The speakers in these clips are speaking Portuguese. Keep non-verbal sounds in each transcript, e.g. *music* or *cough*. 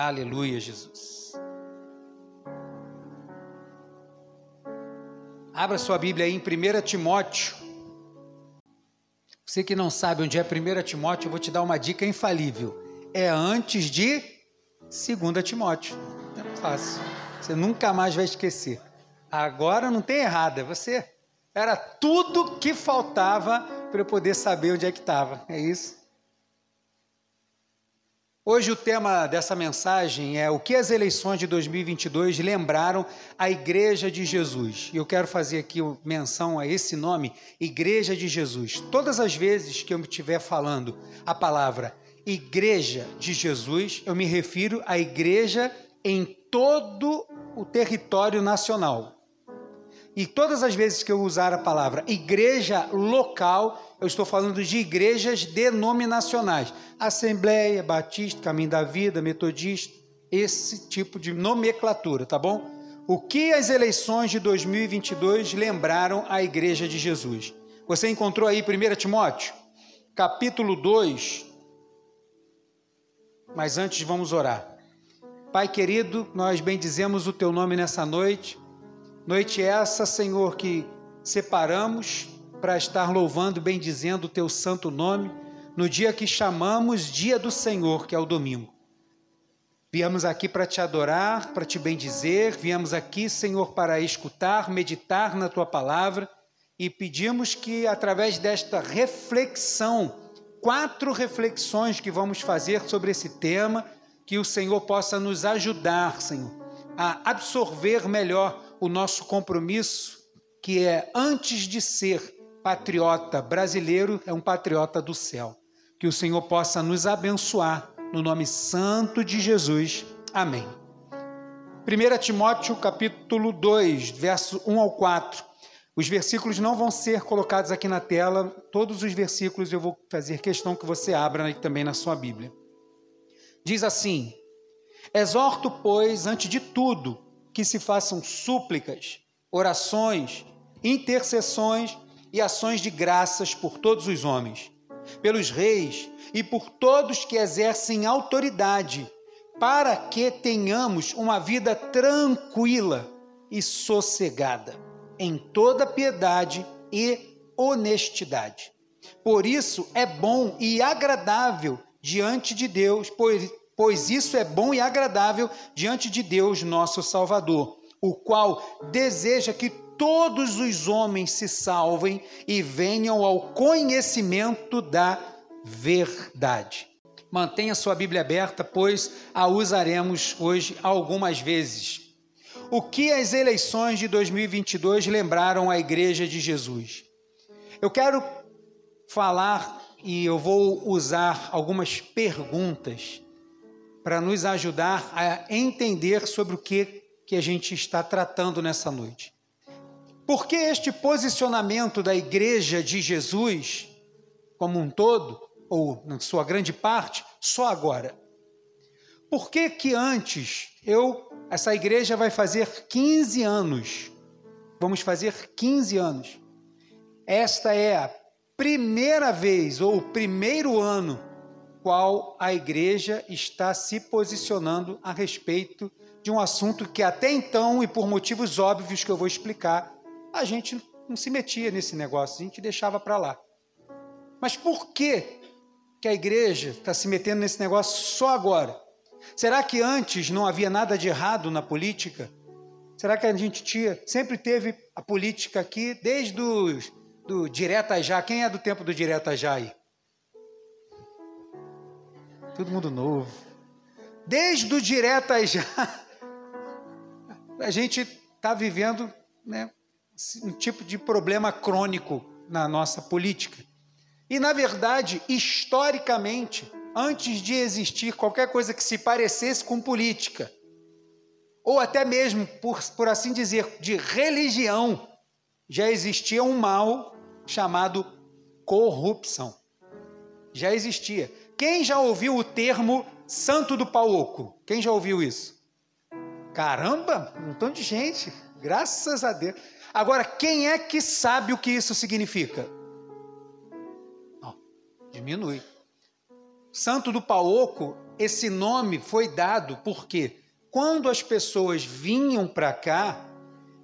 Aleluia, Jesus. Abra sua Bíblia aí em 1 Timóteo. Você que não sabe onde é 1 Timóteo, eu vou te dar uma dica infalível. É antes de 2 Timóteo. É fácil. Você nunca mais vai esquecer. Agora não tem errado, é você. Era tudo que faltava para eu poder saber onde é que estava. É isso? Hoje o tema dessa mensagem é o que as eleições de 2022 lembraram a Igreja de Jesus. E eu quero fazer aqui menção a esse nome, Igreja de Jesus. Todas as vezes que eu estiver falando a palavra Igreja de Jesus, eu me refiro à igreja em todo o território nacional. E todas as vezes que eu usar a palavra igreja local, eu estou falando de igrejas denominacionais. Assembleia, Batista, Caminho da Vida, Metodista, esse tipo de nomenclatura, tá bom? O que as eleições de 2022 lembraram a igreja de Jesus? Você encontrou aí 1 Timóteo, capítulo 2. Mas antes vamos orar. Pai querido, nós bendizemos o teu nome nessa noite Noite essa, Senhor, que separamos para estar louvando bendizendo o teu santo nome no dia que chamamos Dia do Senhor, que é o domingo. Viemos aqui para te adorar, para te bendizer, viemos aqui, Senhor, para escutar, meditar na tua palavra e pedimos que através desta reflexão, quatro reflexões que vamos fazer sobre esse tema, que o Senhor possa nos ajudar, Senhor, a absorver melhor o nosso compromisso, que é antes de ser patriota brasileiro, é um patriota do céu. Que o Senhor possa nos abençoar no nome santo de Jesus. Amém. 1 Timóteo capítulo 2, verso 1 ao 4. Os versículos não vão ser colocados aqui na tela, todos os versículos eu vou fazer questão que você abra também na sua Bíblia. Diz assim: Exorto, pois, antes de tudo, que se façam súplicas, orações, intercessões e ações de graças por todos os homens, pelos reis e por todos que exercem autoridade, para que tenhamos uma vida tranquila e sossegada, em toda piedade e honestidade. Por isso é bom e agradável diante de Deus, pois pois isso é bom e agradável diante de Deus, nosso Salvador, o qual deseja que todos os homens se salvem e venham ao conhecimento da verdade. Mantenha sua Bíblia aberta, pois a usaremos hoje algumas vezes. O que as eleições de 2022 lembraram à Igreja de Jesus? Eu quero falar e eu vou usar algumas perguntas para nos ajudar a entender sobre o que, que a gente está tratando nessa noite. Por que este posicionamento da Igreja de Jesus, como um todo, ou na sua grande parte, só agora? Por que que antes, eu, essa igreja vai fazer 15 anos, vamos fazer 15 anos. Esta é a primeira vez, ou o primeiro ano, qual a igreja está se posicionando a respeito de um assunto que até então, e por motivos óbvios que eu vou explicar, a gente não se metia nesse negócio, a gente deixava para lá. Mas por que, que a igreja está se metendo nesse negócio só agora? Será que antes não havia nada de errado na política? Será que a gente tinha, sempre teve a política aqui, desde o do direta já? Quem é do tempo do direta já aí? Todo mundo novo. Desde o direto aí já, *laughs* a gente está vivendo né, um tipo de problema crônico na nossa política. E, na verdade, historicamente, antes de existir qualquer coisa que se parecesse com política, ou até mesmo, por, por assim dizer, de religião, já existia um mal chamado corrupção. Já existia. Quem já ouviu o termo santo do pau oco? Quem já ouviu isso? Caramba, um montão de gente, graças a Deus. Agora, quem é que sabe o que isso significa? Diminui. Santo do Paoco, esse nome foi dado porque quando as pessoas vinham para cá,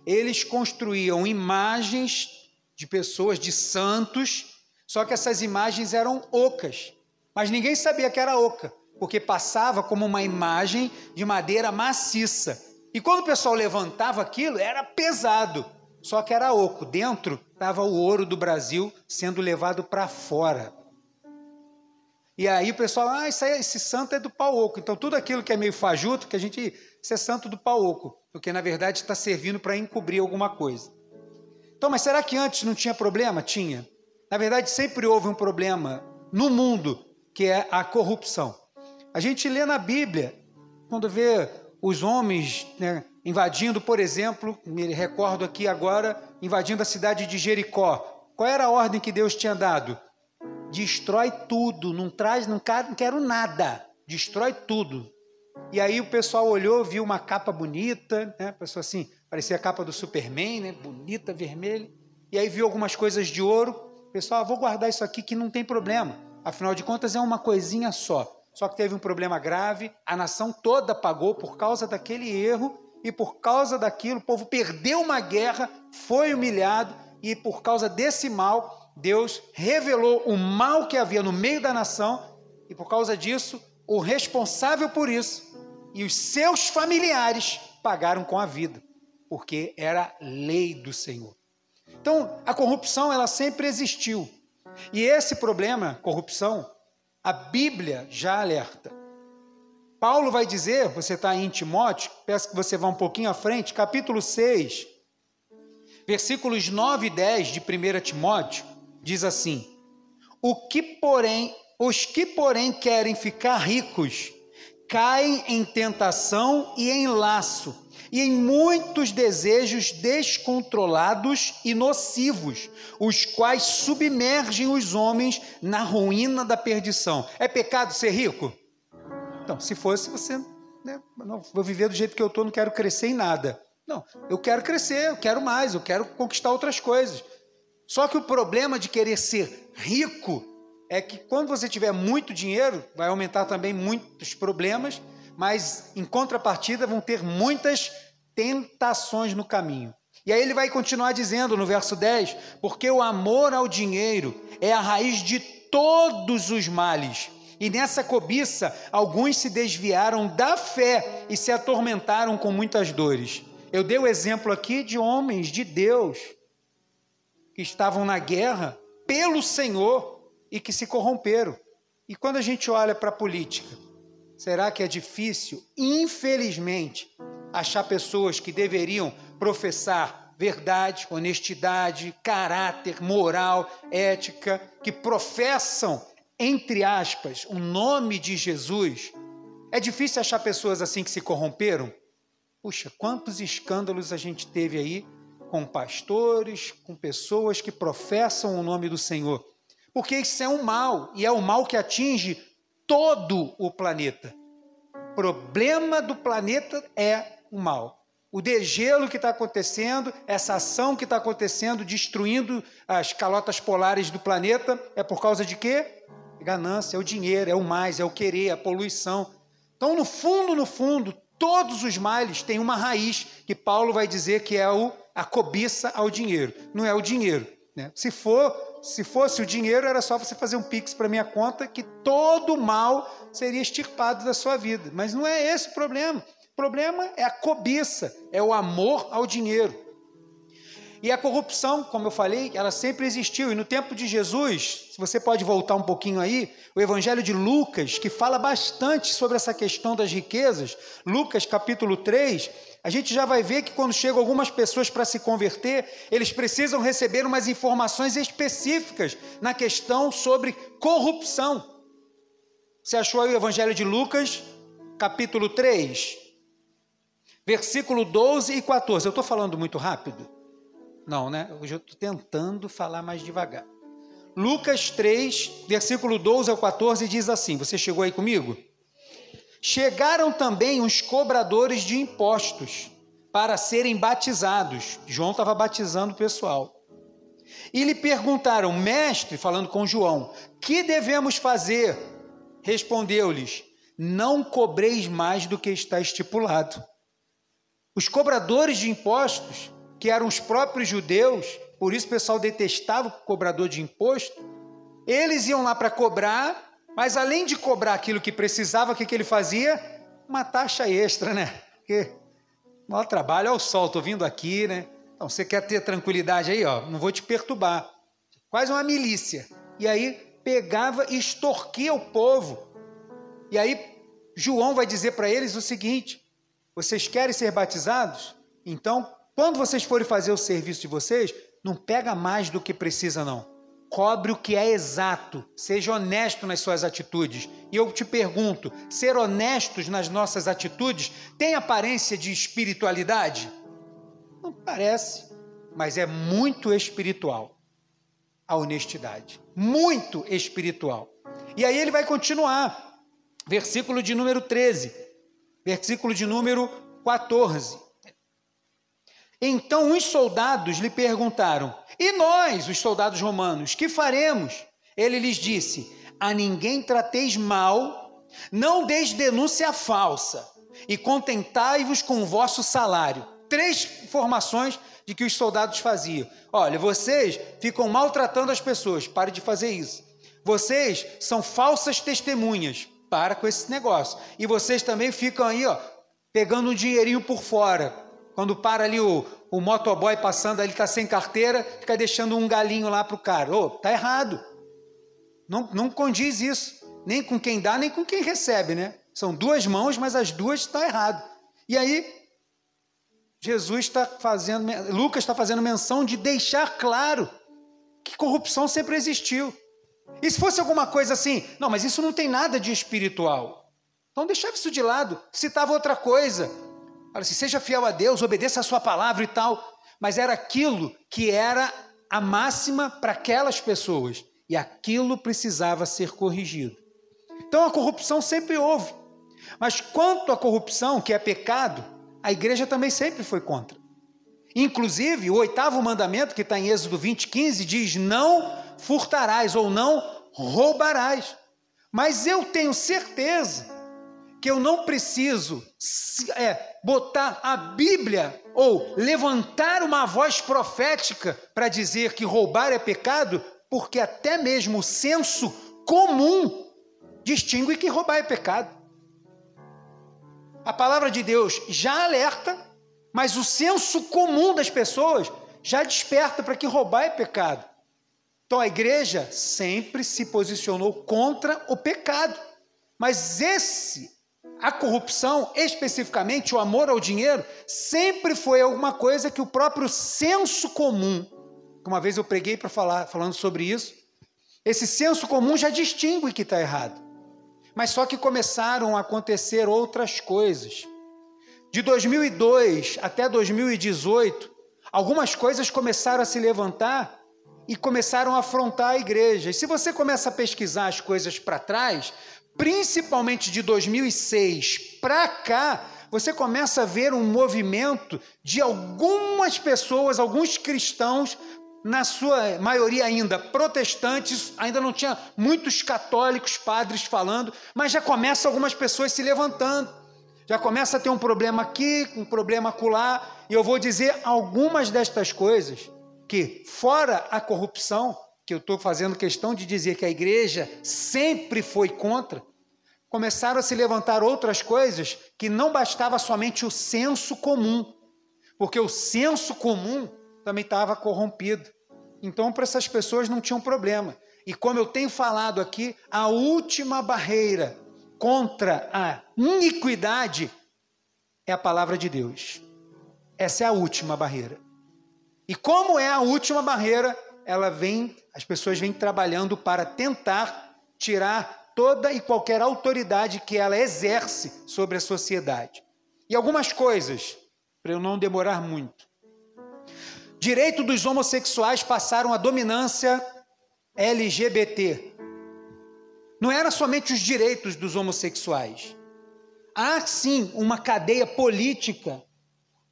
eles construíam imagens de pessoas, de santos, só que essas imagens eram ocas. Mas ninguém sabia que era oca, porque passava como uma imagem de madeira maciça. E quando o pessoal levantava aquilo, era pesado, só que era oco. Dentro estava o ouro do Brasil sendo levado para fora. E aí o pessoal, ah, isso aí, esse santo é do pau oco. Então tudo aquilo que é meio fajuto, que a gente, isso é santo do pau oco, porque na verdade está servindo para encobrir alguma coisa. Então, mas será que antes não tinha problema? Tinha. Na verdade, sempre houve um problema no mundo, que é a corrupção. A gente lê na Bíblia, quando vê os homens né, invadindo, por exemplo, me recordo aqui agora, invadindo a cidade de Jericó. Qual era a ordem que Deus tinha dado? destrói tudo, não traz, não quero, nada, destrói tudo. E aí o pessoal olhou, viu uma capa bonita, né? Pessoa assim, parecia a capa do Superman, né? Bonita, vermelha. E aí viu algumas coisas de ouro. Pessoal, ah, vou guardar isso aqui que não tem problema. Afinal de contas é uma coisinha só. Só que teve um problema grave, a nação toda pagou por causa daquele erro e por causa daquilo, o povo perdeu uma guerra, foi humilhado e por causa desse mal Deus revelou o mal que havia no meio da nação e por causa disso, o responsável por isso e os seus familiares pagaram com a vida, porque era lei do Senhor. Então, a corrupção ela sempre existiu. E esse problema, corrupção, a Bíblia já alerta. Paulo vai dizer, você está em Timóteo, peço que você vá um pouquinho à frente, capítulo 6, versículos 9 e 10 de 1 Timóteo, diz assim: O que, porém, os que, porém, querem ficar ricos, caem em tentação e em laço, e em muitos desejos descontrolados e nocivos, os quais submergem os homens na ruína da perdição. É pecado ser rico? Então, se fosse, você. Né, não, vou viver do jeito que eu estou, não quero crescer em nada. Não, eu quero crescer, eu quero mais, eu quero conquistar outras coisas. Só que o problema de querer ser rico é que quando você tiver muito dinheiro, vai aumentar também muitos problemas, mas em contrapartida vão ter muitas tentações no caminho. E aí ele vai continuar dizendo no verso 10: porque o amor ao dinheiro é a raiz de todos os males. E nessa cobiça, alguns se desviaram da fé e se atormentaram com muitas dores. Eu dei o exemplo aqui de homens de Deus que estavam na guerra pelo Senhor e que se corromperam. E quando a gente olha para a política, será que é difícil, infelizmente, achar pessoas que deveriam professar verdade, honestidade, caráter, moral, ética, que professam, entre aspas, o nome de Jesus? É difícil achar pessoas assim que se corromperam? Puxa, quantos escândalos a gente teve aí com pastores, com pessoas que professam o nome do Senhor. Porque isso é um mal, e é um mal que atinge todo o planeta. Problema do planeta é o mal. O degelo que está acontecendo, essa ação que está acontecendo, destruindo as calotas polares do planeta, é por causa de quê? Ganância, é o dinheiro, é o mais, é o querer, é a poluição. Então, no fundo, no fundo, todos os males têm uma raiz que Paulo vai dizer que é o a cobiça ao dinheiro. Não é o dinheiro. Né? Se, for, se fosse o dinheiro, era só você fazer um pix para minha conta que todo mal seria extirpado da sua vida. Mas não é esse o problema. O problema é a cobiça, é o amor ao dinheiro. E a corrupção, como eu falei, ela sempre existiu. E no tempo de Jesus, se você pode voltar um pouquinho aí, o Evangelho de Lucas, que fala bastante sobre essa questão das riquezas, Lucas capítulo 3, a gente já vai ver que quando chegam algumas pessoas para se converter, eles precisam receber umas informações específicas na questão sobre corrupção. Você achou aí o Evangelho de Lucas, capítulo 3, versículo 12 e 14. Eu estou falando muito rápido? Não, né? Hoje eu estou tentando falar mais devagar. Lucas 3, versículo 12 ao 14 diz assim: Você chegou aí comigo? Chegaram também os cobradores de impostos para serem batizados. João estava batizando o pessoal. E lhe perguntaram, mestre, falando com João, que devemos fazer? respondeu-lhes: Não cobreis mais do que está estipulado. Os cobradores de impostos, que eram os próprios judeus, por isso o pessoal detestava o cobrador de imposto, eles iam lá para cobrar, mas além de cobrar aquilo que precisava, o que, que ele fazia? Uma taxa extra, né? Porque maior trabalho, olha o sol, estou vindo aqui, né? Então, você quer ter tranquilidade aí, ó, não vou te perturbar. Quase uma milícia. E aí pegava e extorquia o povo. E aí João vai dizer para eles o seguinte: vocês querem ser batizados? Então, quando vocês forem fazer o serviço de vocês, não pega mais do que precisa, não. Cobre o que é exato. Seja honesto nas suas atitudes. E eu te pergunto: ser honestos nas nossas atitudes tem aparência de espiritualidade? Não parece, mas é muito espiritual a honestidade. Muito espiritual. E aí ele vai continuar. Versículo de número 13. Versículo de número 14. Então os soldados lhe perguntaram: E nós, os soldados romanos, que faremos? Ele lhes disse: A ninguém trateis mal, não deis denúncia falsa, e contentai-vos com o vosso salário três informações de que os soldados faziam. Olha, vocês ficam maltratando as pessoas, pare de fazer isso. Vocês são falsas testemunhas, para com esse negócio. E vocês também ficam aí, ó, pegando um dinheirinho por fora. Quando para ali o, o motoboy passando, ele está sem carteira, fica deixando um galinho lá para o cara. Ô, oh, tá errado. Não, não condiz isso. Nem com quem dá, nem com quem recebe, né? São duas mãos, mas as duas estão errado. E aí, Jesus está fazendo, Lucas está fazendo menção de deixar claro que corrupção sempre existiu. E se fosse alguma coisa assim, não, mas isso não tem nada de espiritual. Então deixava isso de lado, citava outra coisa. Fala assim, seja fiel a Deus, obedeça a sua palavra e tal. Mas era aquilo que era a máxima para aquelas pessoas. E aquilo precisava ser corrigido. Então a corrupção sempre houve. Mas quanto à corrupção, que é pecado, a igreja também sempre foi contra. Inclusive, o oitavo mandamento, que está em Êxodo 20, 15, diz: Não furtarás ou não roubarás. Mas eu tenho certeza que eu não preciso é, botar a Bíblia ou levantar uma voz profética para dizer que roubar é pecado, porque até mesmo o senso comum distingue que roubar é pecado. A palavra de Deus já alerta, mas o senso comum das pessoas já desperta para que roubar é pecado. Então a igreja sempre se posicionou contra o pecado. Mas esse, a corrupção, especificamente o amor ao dinheiro, sempre foi alguma coisa que o próprio senso comum, uma vez eu preguei para falar, falando sobre isso, esse senso comum já distingue que está errado. Mas só que começaram a acontecer outras coisas. De 2002 até 2018, algumas coisas começaram a se levantar e começaram a afrontar a igreja. E se você começa a pesquisar as coisas para trás, principalmente de 2006 para cá, você começa a ver um movimento de algumas pessoas, alguns cristãos, na sua maioria ainda protestantes, ainda não tinha muitos católicos, padres falando, mas já começa algumas pessoas se levantando. Já começa a ter um problema aqui, um problema acolá, e eu vou dizer algumas destas coisas que, fora a corrupção, que eu estou fazendo questão de dizer que a igreja sempre foi contra, começaram a se levantar outras coisas que não bastava somente o senso comum, porque o senso comum também estava corrompido. Então, para essas pessoas não tinha um problema. E como eu tenho falado aqui, a última barreira contra a iniquidade é a palavra de Deus. Essa é a última barreira. E como é a última barreira, ela vem, as pessoas vêm trabalhando para tentar tirar toda e qualquer autoridade que ela exerce sobre a sociedade. E algumas coisas, para eu não demorar muito. Direito dos homossexuais passaram a dominância LGBT. Não era somente os direitos dos homossexuais. Há sim uma cadeia política,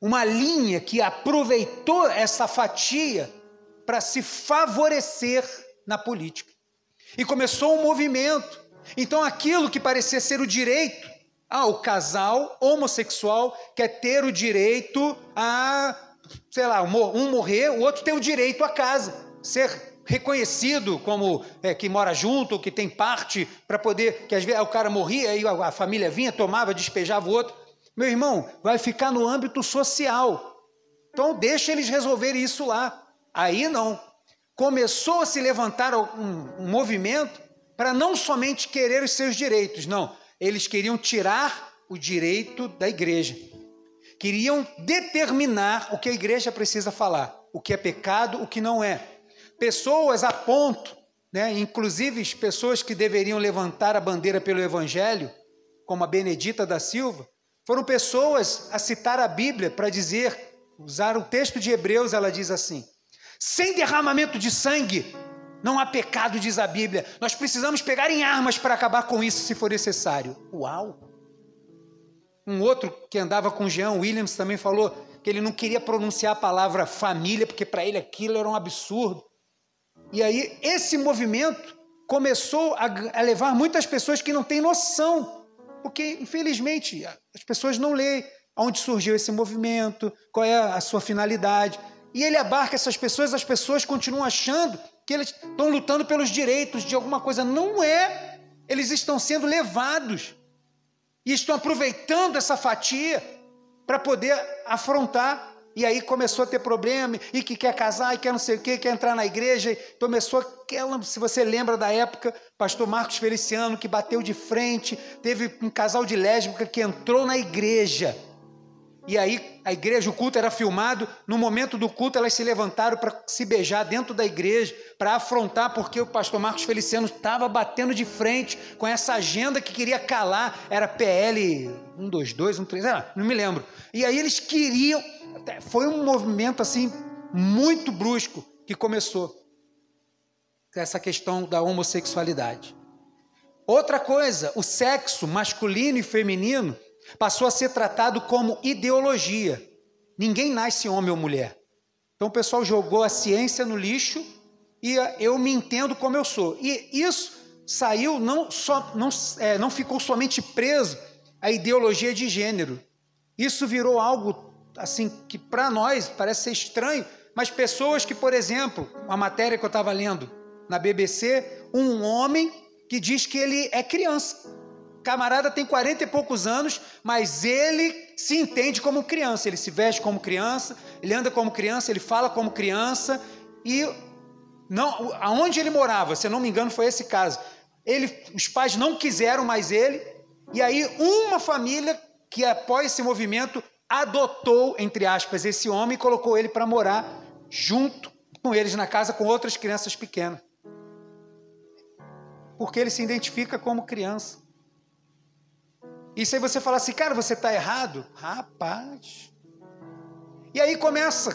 uma linha que aproveitou essa fatia para se favorecer na política. E começou um movimento Então aquilo que parecia ser o direito, ah, o casal homossexual quer ter o direito a, sei lá, um morrer, o outro tem o direito à casa, ser reconhecido como é, que mora junto, que tem parte para poder, que às vezes o cara morria e a, a família vinha, tomava, despejava o outro. Meu irmão, vai ficar no âmbito social. Então deixa eles resolverem isso lá. Aí não. Começou a se levantar um, um movimento para não somente querer os seus direitos, não. Eles queriam tirar o direito da igreja. Queriam determinar o que a igreja precisa falar, o que é pecado, o que não é. Pessoas a ponto, né, inclusive pessoas que deveriam levantar a bandeira pelo evangelho, como a Benedita da Silva, foram pessoas a citar a Bíblia para dizer, usar o texto de Hebreus, ela diz assim: sem derramamento de sangue, não há pecado, diz a Bíblia. Nós precisamos pegar em armas para acabar com isso se for necessário. Uau! Um outro que andava com Jean Williams também falou que ele não queria pronunciar a palavra família, porque para ele aquilo era um absurdo. E aí esse movimento começou a, levar muitas pessoas que não têm noção, porque infelizmente as pessoas não leem onde surgiu esse movimento, qual é a sua finalidade. E ele abarca essas pessoas, as pessoas continuam achando que eles estão lutando pelos direitos de alguma coisa. Não é. Eles estão sendo levados e estão aproveitando essa fatia para poder afrontar. E aí começou a ter problema, e que quer casar, e quer não sei o quê, quer entrar na igreja. Começou aquela, se você lembra da época, pastor Marcos Feliciano, que bateu de frente, teve um casal de lésbica que entrou na igreja e aí a igreja, o culto era filmado. No momento do culto, elas se levantaram para se beijar dentro da igreja, para afrontar, porque o pastor Marcos Feliciano estava batendo de frente com essa agenda que queria calar. Era PL 122, 123, ah, não me lembro. E aí eles queriam. Foi um movimento assim, muito brusco que começou. Essa questão da homossexualidade. Outra coisa, o sexo masculino e feminino Passou a ser tratado como ideologia. Ninguém nasce homem ou mulher. Então o pessoal jogou a ciência no lixo e eu me entendo como eu sou. E isso saiu, não, só, não, é, não ficou somente preso à ideologia de gênero. Isso virou algo assim que para nós parece ser estranho, mas pessoas que, por exemplo, uma matéria que eu estava lendo na BBC, um homem que diz que ele é criança camarada tem 40 e poucos anos, mas ele se entende como criança, ele se veste como criança, ele anda como criança, ele fala como criança e não, aonde ele morava, se eu não me engano, foi esse caso. Ele, os pais não quiseram mais ele, e aí uma família que após esse movimento adotou, entre aspas, esse homem e colocou ele para morar junto com eles na casa com outras crianças pequenas. Porque ele se identifica como criança. E se você falar assim, cara, você está errado, rapaz. E aí começa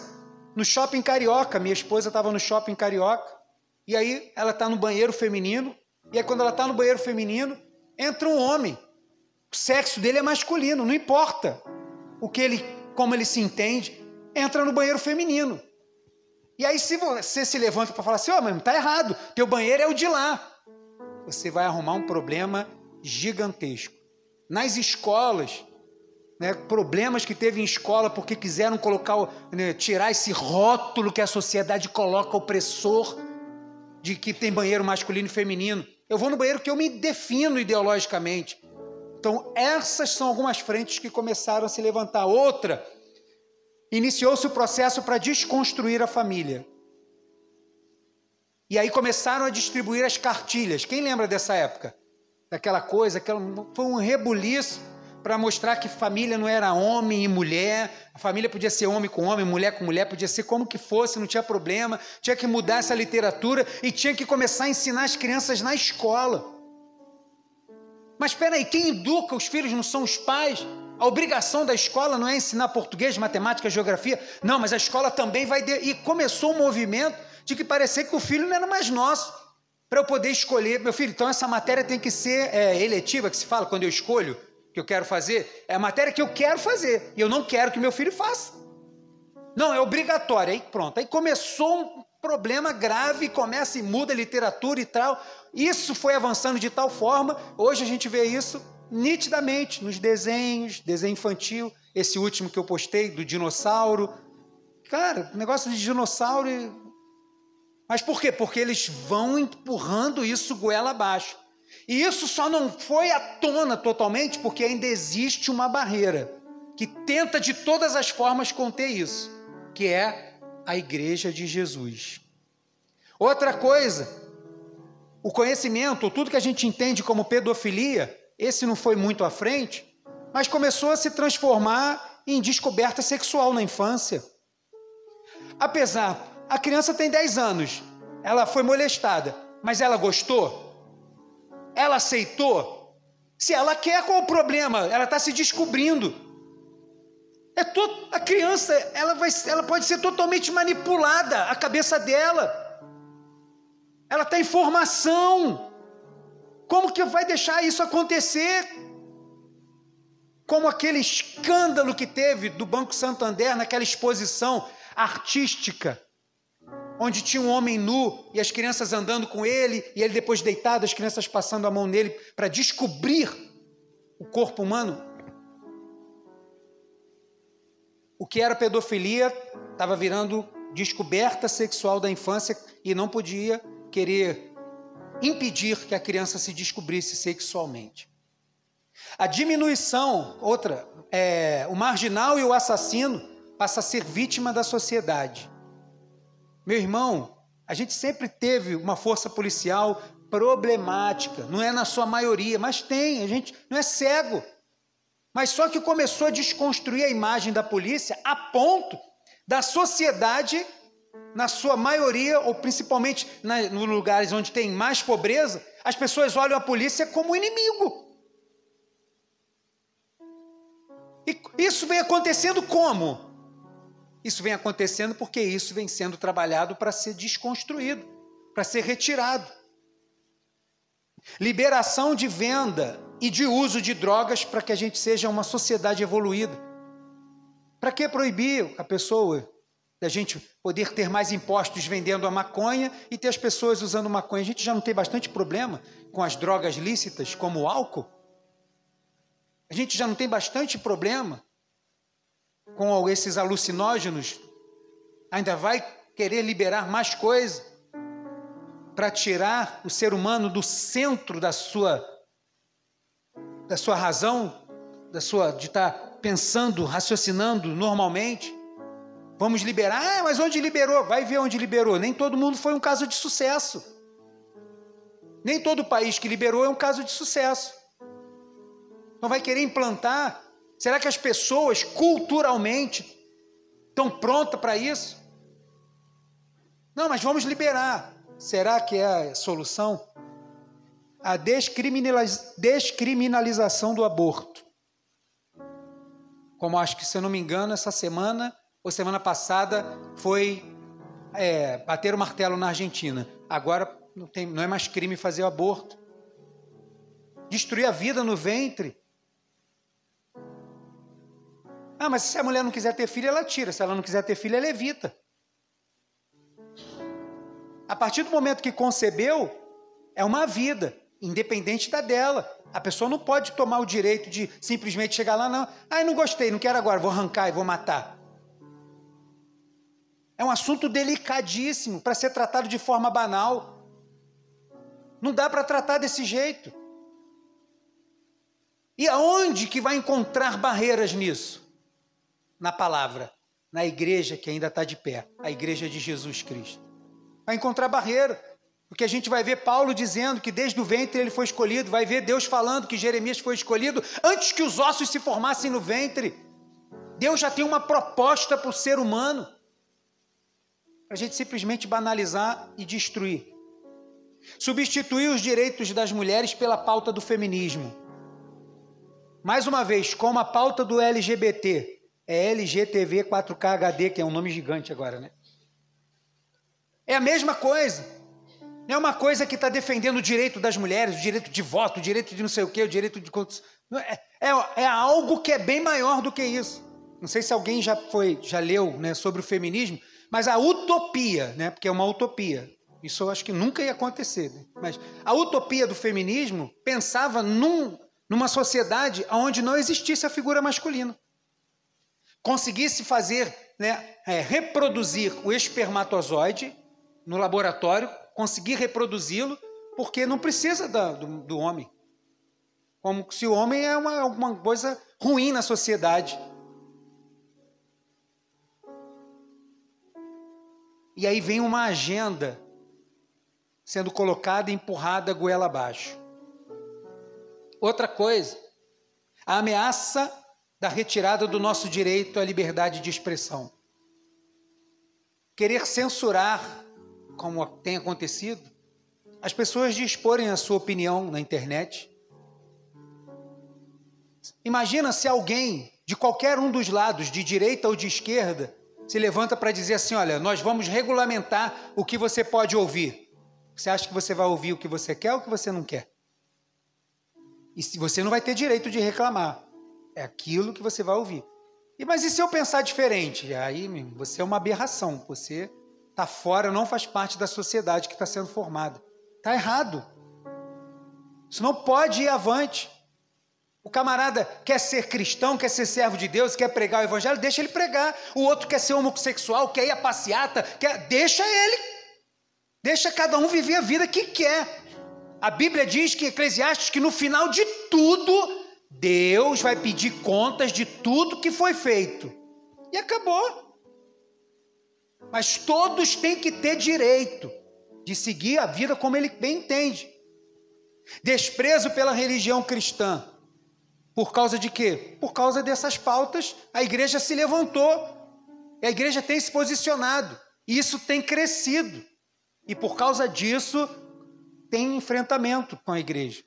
no shopping carioca. Minha esposa estava no shopping carioca. E aí ela está no banheiro feminino. E aí quando ela está no banheiro feminino, entra um homem. O sexo dele é masculino, não importa o que ele, como ele se entende, entra no banheiro feminino. E aí se você se levanta para falar assim, ó, oh, mas tá errado, teu banheiro é o de lá. Você vai arrumar um problema gigantesco nas escolas, né, problemas que teve em escola porque quiseram colocar, né, tirar esse rótulo que a sociedade coloca opressor de que tem banheiro masculino e feminino. Eu vou no banheiro que eu me defino ideologicamente. Então, essas são algumas frentes que começaram a se levantar. Outra, iniciou-se o processo para desconstruir a família. E aí começaram a distribuir as cartilhas. Quem lembra dessa época? Daquela coisa, aquela, foi um rebuliço para mostrar que família não era homem e mulher, a família podia ser homem com homem, mulher com mulher, podia ser como que fosse, não tinha problema, tinha que mudar essa literatura e tinha que começar a ensinar as crianças na escola. Mas espera aí, quem educa os filhos não são os pais? A obrigação da escola não é ensinar português, matemática, geografia. Não, mas a escola também vai. De... E começou um movimento de que parecia que o filho não era mais nosso para eu poder escolher, meu filho, então essa matéria tem que ser é, eletiva, que se fala quando eu escolho que eu quero fazer, é a matéria que eu quero fazer, e eu não quero que meu filho faça. Não, é obrigatório. Aí pronto, aí começou problema grave, começa e muda a literatura e tal. Isso foi avançando de tal forma, hoje a gente vê isso nitidamente nos desenhos, desenho infantil, esse último que eu postei do dinossauro. Cara, negócio de dinossauro. Mas por quê? Porque eles vão empurrando isso goela abaixo. E isso só não foi à tona totalmente porque ainda existe uma barreira que tenta de todas as formas conter isso, que é a igreja de Jesus. Outra coisa, o conhecimento, tudo que a gente entende como pedofilia, esse não foi muito à frente, mas começou a se transformar em descoberta sexual na infância. Apesar, a criança tem 10 anos, ela foi molestada, mas ela gostou? Ela aceitou? Se ela quer, qual o problema? Ela está se descobrindo. É to... A criança, ela, vai, ela pode ser totalmente manipulada, a cabeça dela. Ela está em formação. Como que vai deixar isso acontecer? Como aquele escândalo que teve do Banco Santander naquela exposição artística, onde tinha um homem nu e as crianças andando com ele, e ele depois deitado, as crianças passando a mão nele para descobrir o corpo humano. O que era pedofilia estava virando descoberta sexual da infância e não podia querer impedir que a criança se descobrisse sexualmente. A diminuição, outra, é, o marginal e o assassino passa a ser vítima da sociedade. Meu irmão, a gente sempre teve uma força policial problemática, não é na sua maioria, mas tem, a gente não é cego. Mas só que começou a desconstruir a imagem da polícia a ponto da sociedade na sua maioria, ou principalmente na, nos lugares onde tem mais pobreza, as pessoas olham a polícia como inimigo. E isso vem acontecendo como? Isso vem acontecendo porque isso vem sendo trabalhado para ser desconstruído, para ser retirado. Liberação de venda e de uso de drogas para que a gente seja uma sociedade evoluída. Para que proibir a pessoa da gente poder ter mais impostos vendendo a maconha e ter as pessoas usando maconha. A gente já não tem bastante problema com as drogas lícitas, como o álcool? A gente já não tem bastante problema com esses alucinógenos? Ainda vai querer liberar mais coisa para tirar o ser humano do centro da sua da sua razão, da sua de estar pensando, raciocinando normalmente? Vamos liberar? Ah, mas onde liberou? Vai ver onde liberou. Nem todo mundo foi um caso de sucesso. Nem todo país que liberou é um caso de sucesso. Então vai querer implantar? Será que as pessoas culturalmente estão prontas para isso? Não, mas vamos liberar. Será que é a solução? A descriminalização do aborto. Como acho que, se eu não me engano, essa semana ou semana passada foi é, bater o martelo na Argentina. Agora não, tem, não é mais crime fazer o aborto. Destruir a vida no ventre. Ah, mas se a mulher não quiser ter filho, ela tira. Se ela não quiser ter filho, ela evita. A partir do momento que concebeu, é uma vida, independente da dela. A pessoa não pode tomar o direito de simplesmente chegar lá, não. Ah, não gostei, não quero agora, vou arrancar e vou matar. É um assunto delicadíssimo para ser tratado de forma banal. Não dá para tratar desse jeito. E aonde que vai encontrar barreiras nisso? Na palavra, na igreja que ainda está de pé, a igreja de Jesus Cristo. Vai encontrar barreira, porque a gente vai ver Paulo dizendo que desde o ventre ele foi escolhido, vai ver Deus falando que Jeremias foi escolhido antes que os ossos se formassem no ventre. Deus já tem uma proposta para o ser humano para a gente simplesmente banalizar e destruir. Substituir os direitos das mulheres pela pauta do feminismo. Mais uma vez, como a pauta do LGBT, é LGTV 4K HD, que é um nome gigante agora, né? É a mesma coisa. Não é uma coisa que está defendendo o direito das mulheres, o direito de voto, o direito de não sei o quê, o direito de. É, é, é algo que é bem maior do que isso. Não sei se alguém já foi, já leu né, sobre o feminismo, Mas a utopia, né? Porque é uma utopia. Isso eu acho que nunca ia acontecer. Né? Mas a utopia do feminismo pensava num, numa sociedade onde não existisse a figura masculina. Conseguisse fazer, né, é, reproduzir o espermatozoide no laboratório, conseguir reproduzi-lo, porque não precisa da, do, do, homem. Como se o homem é uma, uma coisa ruim na sociedade. E aí vem uma agenda sendo colocada e empurrada goela abaixo. Outra coisa, a ameaça da retirada do nosso direito à liberdade de expressão. Querer censurar, como tem acontecido, as pessoas de exporem a sua opinião na internet. Imagina se alguém de qualquer um dos lados, de direita ou de esquerda, se levanta para dizer assim: olha, nós vamos regulamentar o que você pode ouvir. Você acha que você vai ouvir o que você quer ou o que você não quer? E se você não vai ter direito de reclamar. É aquilo que você vai ouvir. E mas e se eu pensar diferente? Aí, você é uma aberração. Você está fora, não faz parte da sociedade que está sendo formada. Está errado. Isso não pode ir avante. O camarada quer ser cristão, quer ser servo de Deus, quer pregar o evangelho, deixa ele pregar. O outro quer ser homossexual, quer ir a passeata, quer... deixa ele. Deixa cada um viver a vida que quer. A Bíblia diz que Eclesiastes que no final de tudo Deus vai pedir contas de tudo que foi feito. E acabou. Mas todos têm que ter direito de seguir a vida como ele bem entende. Desprezo pela religião cristã por causa de quê? Por causa dessas pautas, a igreja se levantou. A igreja tem se posicionado. E isso tem crescido. E por causa disso, tem enfrentamento com a igreja.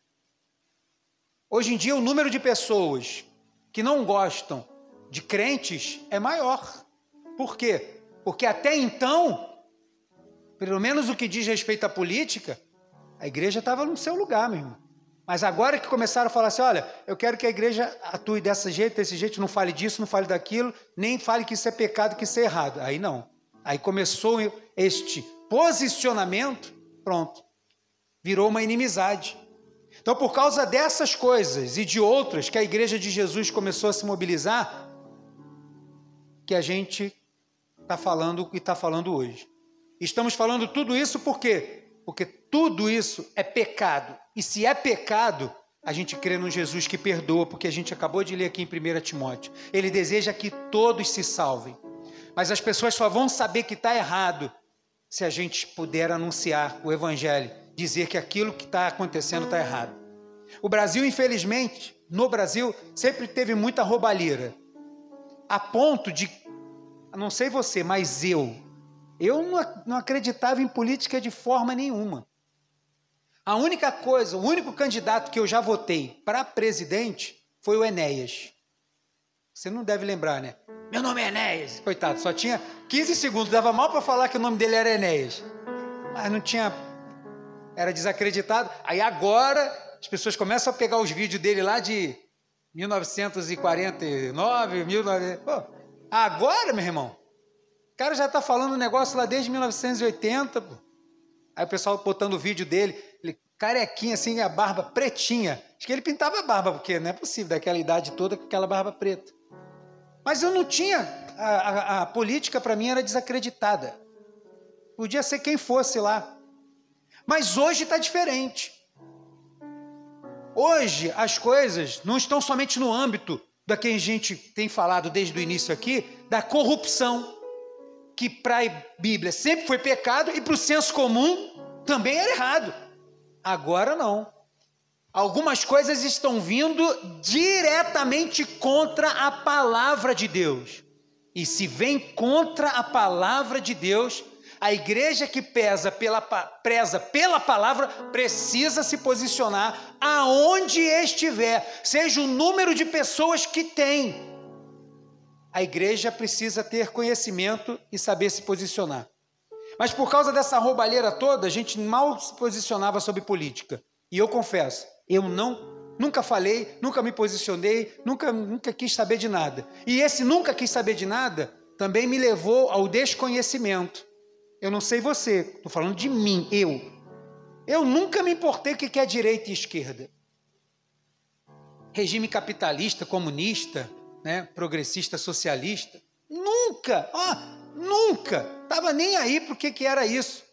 Hoje em dia, o número de pessoas que não gostam de crentes é maior. Por quê? Porque até então, pelo menos o que diz respeito à política, a igreja estava no seu lugar, meu irmão. Mas agora que começaram a falar assim: olha, eu quero que a igreja atue desse jeito, desse jeito, não fale disso, não fale daquilo, nem fale que isso é pecado, que isso é errado. Aí não. Aí começou este posicionamento, pronto, virou uma inimizade. Então, por causa dessas coisas e de outras que a igreja de Jesus começou a se mobilizar, que a gente está falando e está falando hoje. Estamos falando tudo isso por quê? Porque tudo isso é pecado. E se é pecado, a gente crê no Jesus que perdoa, porque a gente acabou de ler aqui em 1 Timóteo. Ele deseja que todos se salvem. Mas as pessoas só vão saber que está errado se a gente puder anunciar o Evangelho, dizer que aquilo que está acontecendo está errado. O Brasil, infelizmente, no Brasil, sempre teve muita roubalheira, a ponto de, não sei você, mas eu, eu não acreditava em política de forma nenhuma. A única coisa, o único candidato que eu já votei para presidente foi o Enéas. Você não deve lembrar, né? Meu nome é Enéas. Coitado, só tinha 15 segundos, dava mal para falar que o nome dele era Enéas. Mas não tinha. Era desacreditado. Aí agora as pessoas começam a pegar os vídeos dele lá de 1949, 19... Pô, agora, meu irmão, cara já está falando um negócio lá desde 1980. Pô. Aí o pessoal botando o vídeo dele, ele carequinha assim, a barba pretinha. Acho que ele pintava a barba, porque não é possível daquela idade toda com aquela barba preta. Mas eu não tinha. A, a, a política para mim era desacreditada. Podia ser quem fosse lá. Mas hoje está diferente. Hoje as coisas não estão somente no âmbito da que a gente tem falado desde o início aqui, da corrupção que para a Bíblia sempre foi pecado e para o senso comum também era errado. Agora não. Algumas coisas estão vindo diretamente contra a palavra de Deus. E se vem contra a palavra de Deus, a igreja que pesa pela, preza pela palavra precisa se posicionar aonde estiver, seja o número de pessoas que tem a igreja precisa ter conhecimento e saber se posicionar. Mas por causa dessa roubalheira toda, a gente mal se posicionava sobre política. E eu confesso, eu não nunca falei, nunca me posicionei, nunca, nunca quis saber de nada. E esse nunca quis saber de nada também me levou ao desconhecimento. Eu não sei você, estou falando de mim, eu. Eu nunca me importei o que é direita e esquerda. Regime capitalista, comunista, né, progressista, socialista. Nunca, ó, nunca. Estava nem aí para o que, que era isso.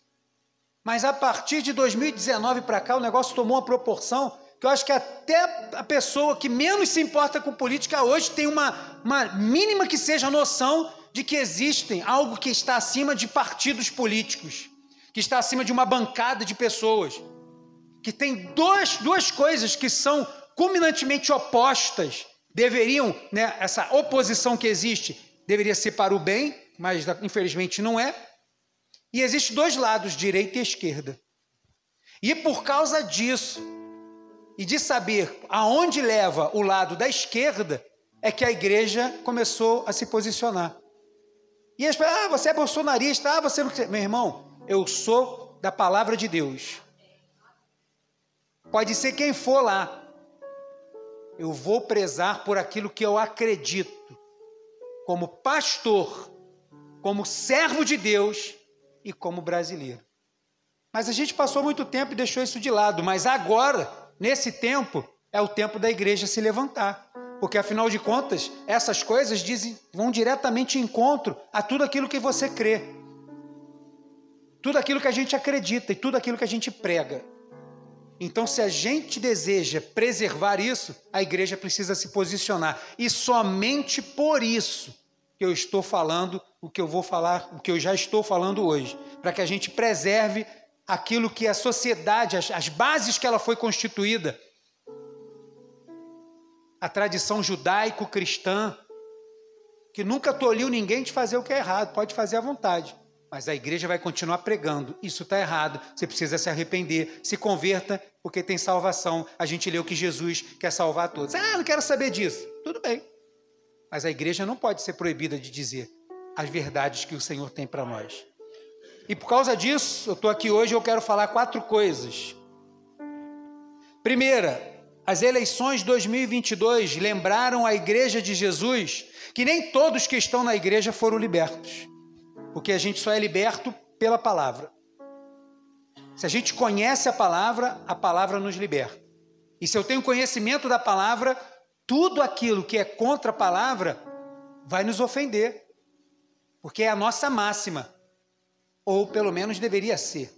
Mas a partir de 2019 para cá, o negócio tomou uma proporção que eu acho que até a pessoa que menos se importa com política hoje tem uma, uma mínima que seja noção de que existem algo que está acima de partidos políticos, que está acima de uma bancada de pessoas, que tem dois, duas coisas que são culminantemente opostas, deveriam, né, essa oposição que existe, deveria ser para o bem, mas infelizmente não é. E existem dois lados, direita e esquerda. E por causa disso, e de saber aonde leva o lado da esquerda, é que a igreja começou a se posicionar. E as pessoas, ah, você é bolsonarista, ah, você não. Meu irmão, eu sou da palavra de Deus. Pode ser quem for lá. Eu vou prezar por aquilo que eu acredito, como pastor, como servo de Deus e como brasileiro. Mas a gente passou muito tempo e deixou isso de lado, mas agora nesse tempo, é o tempo da igreja se levantar. Porque afinal de contas, essas coisas dizem, vão diretamente em encontro a tudo aquilo que você crê. Tudo aquilo que a gente acredita e tudo aquilo que a gente prega. Então, se a gente deseja preservar isso, a igreja precisa se posicionar. E somente por isso que eu estou falando o que eu vou falar, o que eu já estou falando hoje, para que a gente preserve aquilo que a sociedade, as, as bases que ela foi constituída, a tradição judaico-cristã, que nunca tolhiu ninguém de fazer o que é errado, pode fazer à vontade. Mas a igreja vai continuar pregando. Isso está errado. Você precisa se arrepender. Se converta, porque tem salvação. A gente leu que Jesus quer salvar a todos. Ah, não quero saber disso. Tudo bem. Mas a igreja não pode ser proibida de dizer as verdades que o Senhor tem para nós. E por causa disso, eu estou aqui hoje e eu quero falar quatro coisas. Primeira, as eleições de 2022 lembraram a igreja de Jesus que nem todos que estão na igreja foram libertos, porque a gente só é liberto pela palavra. Se a gente conhece a palavra, a palavra nos liberta. E se eu tenho conhecimento da palavra, tudo aquilo que é contra a palavra vai nos ofender, porque é a nossa máxima ou pelo menos deveria ser.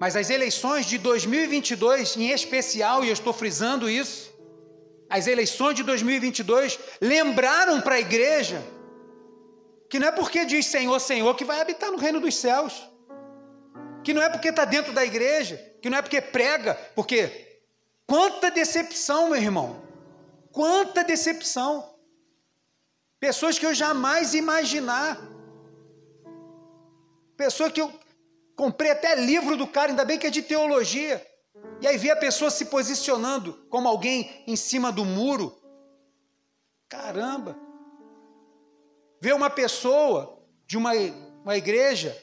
Mas as eleições de 2022, em especial, e eu estou frisando isso, as eleições de 2022 lembraram para a igreja que não é porque diz Senhor, Senhor que vai habitar no reino dos céus, que não é porque está dentro da igreja, que não é porque prega, porque quanta decepção, meu irmão, quanta decepção. Pessoas que eu jamais imaginar Pessoa que eu comprei até livro do cara, ainda bem que é de teologia. E aí vi a pessoa se posicionando como alguém em cima do muro. Caramba! Ver uma pessoa de uma, uma igreja,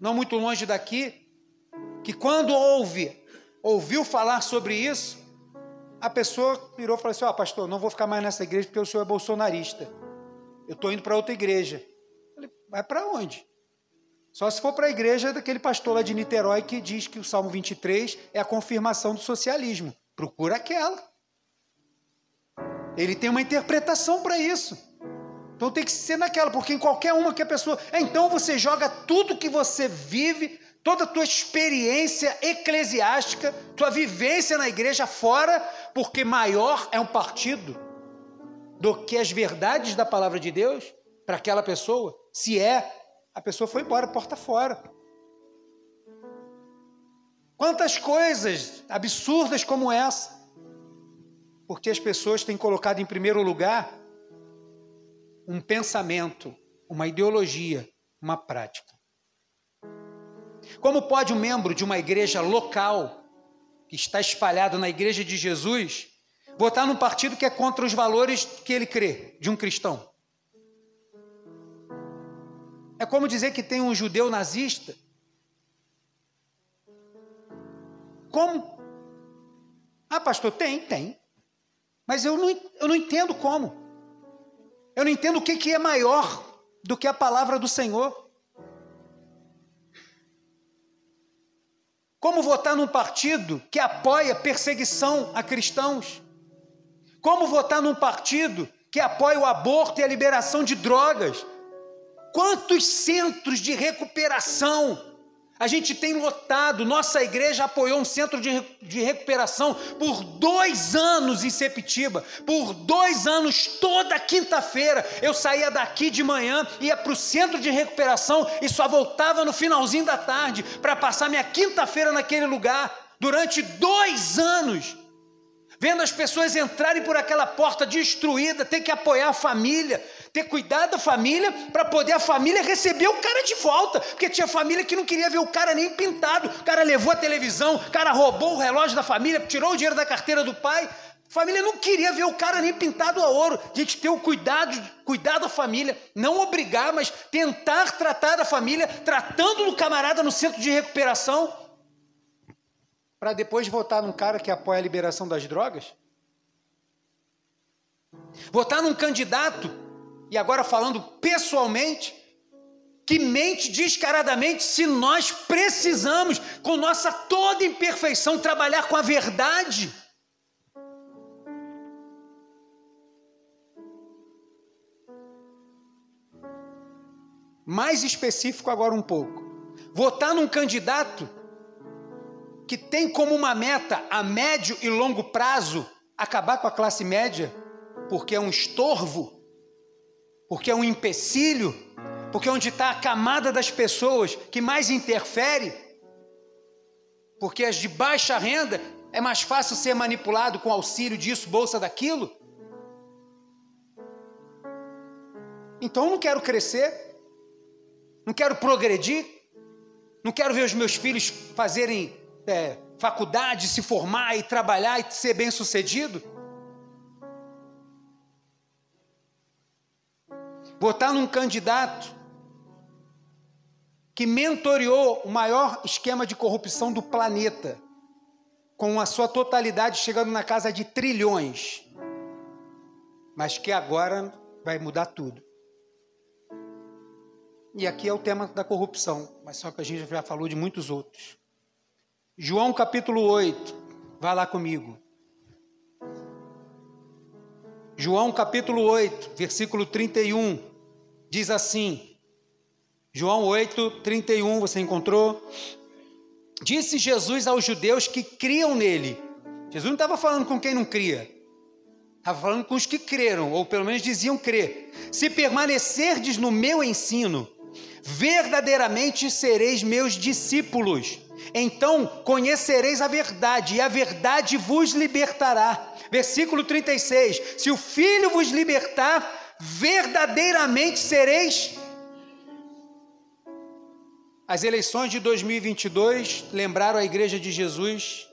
não muito longe daqui, que quando ouve, ouviu falar sobre isso, a pessoa virou e falou assim: Ó, oh, pastor, não vou ficar mais nessa igreja porque o senhor é bolsonarista. Eu estou indo para outra igreja. Eu falei, vai para onde? Só se for para a igreja daquele pastor lá de Niterói que diz que o Salmo 23 é a confirmação do socialismo. Procura aquela. Ele tem uma interpretação para isso. Então tem que ser naquela, porque em qualquer uma que a pessoa. Então você joga tudo que você vive, toda a tua experiência eclesiástica, tua vivência na igreja fora, porque maior é um partido do que as verdades da palavra de Deus para aquela pessoa, se é a pessoa foi embora, porta fora. Quantas coisas absurdas como essa. Porque as pessoas têm colocado em primeiro lugar um pensamento, uma ideologia, uma prática. Como pode um membro de uma igreja local, que está espalhado na igreja de Jesus, votar num partido que é contra os valores que ele crê, de um cristão? É como dizer que tem um judeu nazista. Como? Ah, pastor, tem, tem. Mas eu não, eu não entendo como. Eu não entendo o que, que é maior do que a palavra do Senhor. Como votar num partido que apoia perseguição a cristãos? Como votar num partido que apoia o aborto e a liberação de drogas? Quantos centros de recuperação a gente tem lotado, nossa igreja apoiou um centro de, de recuperação por dois anos em Sepitiba. Por dois anos, toda quinta-feira, eu saía daqui de manhã, ia para o centro de recuperação e só voltava no finalzinho da tarde para passar minha quinta-feira naquele lugar. Durante dois anos, vendo as pessoas entrarem por aquela porta destruída, ter que apoiar a família, ter cuidado da família para poder a família receber o cara de volta, porque tinha família que não queria ver o cara nem pintado, o cara levou a televisão, o cara roubou o relógio da família, tirou o dinheiro da carteira do pai, a família não queria ver o cara nem pintado a ouro. A gente ter o cuidado, cuidar da família, não obrigar, mas tentar tratar da família, tratando do camarada no centro de recuperação, para depois votar num cara que apoia a liberação das drogas? Votar num candidato e agora falando pessoalmente, que mente descaradamente se nós precisamos, com nossa toda imperfeição, trabalhar com a verdade. Mais específico agora um pouco. Votar num candidato que tem como uma meta a médio e longo prazo acabar com a classe média, porque é um estorvo porque é um empecilho, porque é onde está a camada das pessoas que mais interfere, porque as de baixa renda é mais fácil ser manipulado com auxílio disso, bolsa daquilo. Então eu não quero crescer, não quero progredir, não quero ver os meus filhos fazerem é, faculdade, se formar e trabalhar e ser bem votar num candidato que mentoreou o maior esquema de corrupção do planeta, com a sua totalidade chegando na casa de trilhões, mas que agora vai mudar tudo. E aqui é o tema da corrupção, mas só que a gente já falou de muitos outros. João capítulo 8, vai lá comigo. João capítulo 8, versículo 31. Diz assim, João 8, 31, você encontrou? Disse Jesus aos judeus que criam nele. Jesus não estava falando com quem não cria, estava falando com os que creram, ou pelo menos diziam crer. Se permanecerdes no meu ensino, verdadeiramente sereis meus discípulos. Então conhecereis a verdade, e a verdade vos libertará. Versículo 36: Se o Filho vos libertar, verdadeiramente sereis. As eleições de 2022 lembraram a Igreja de Jesus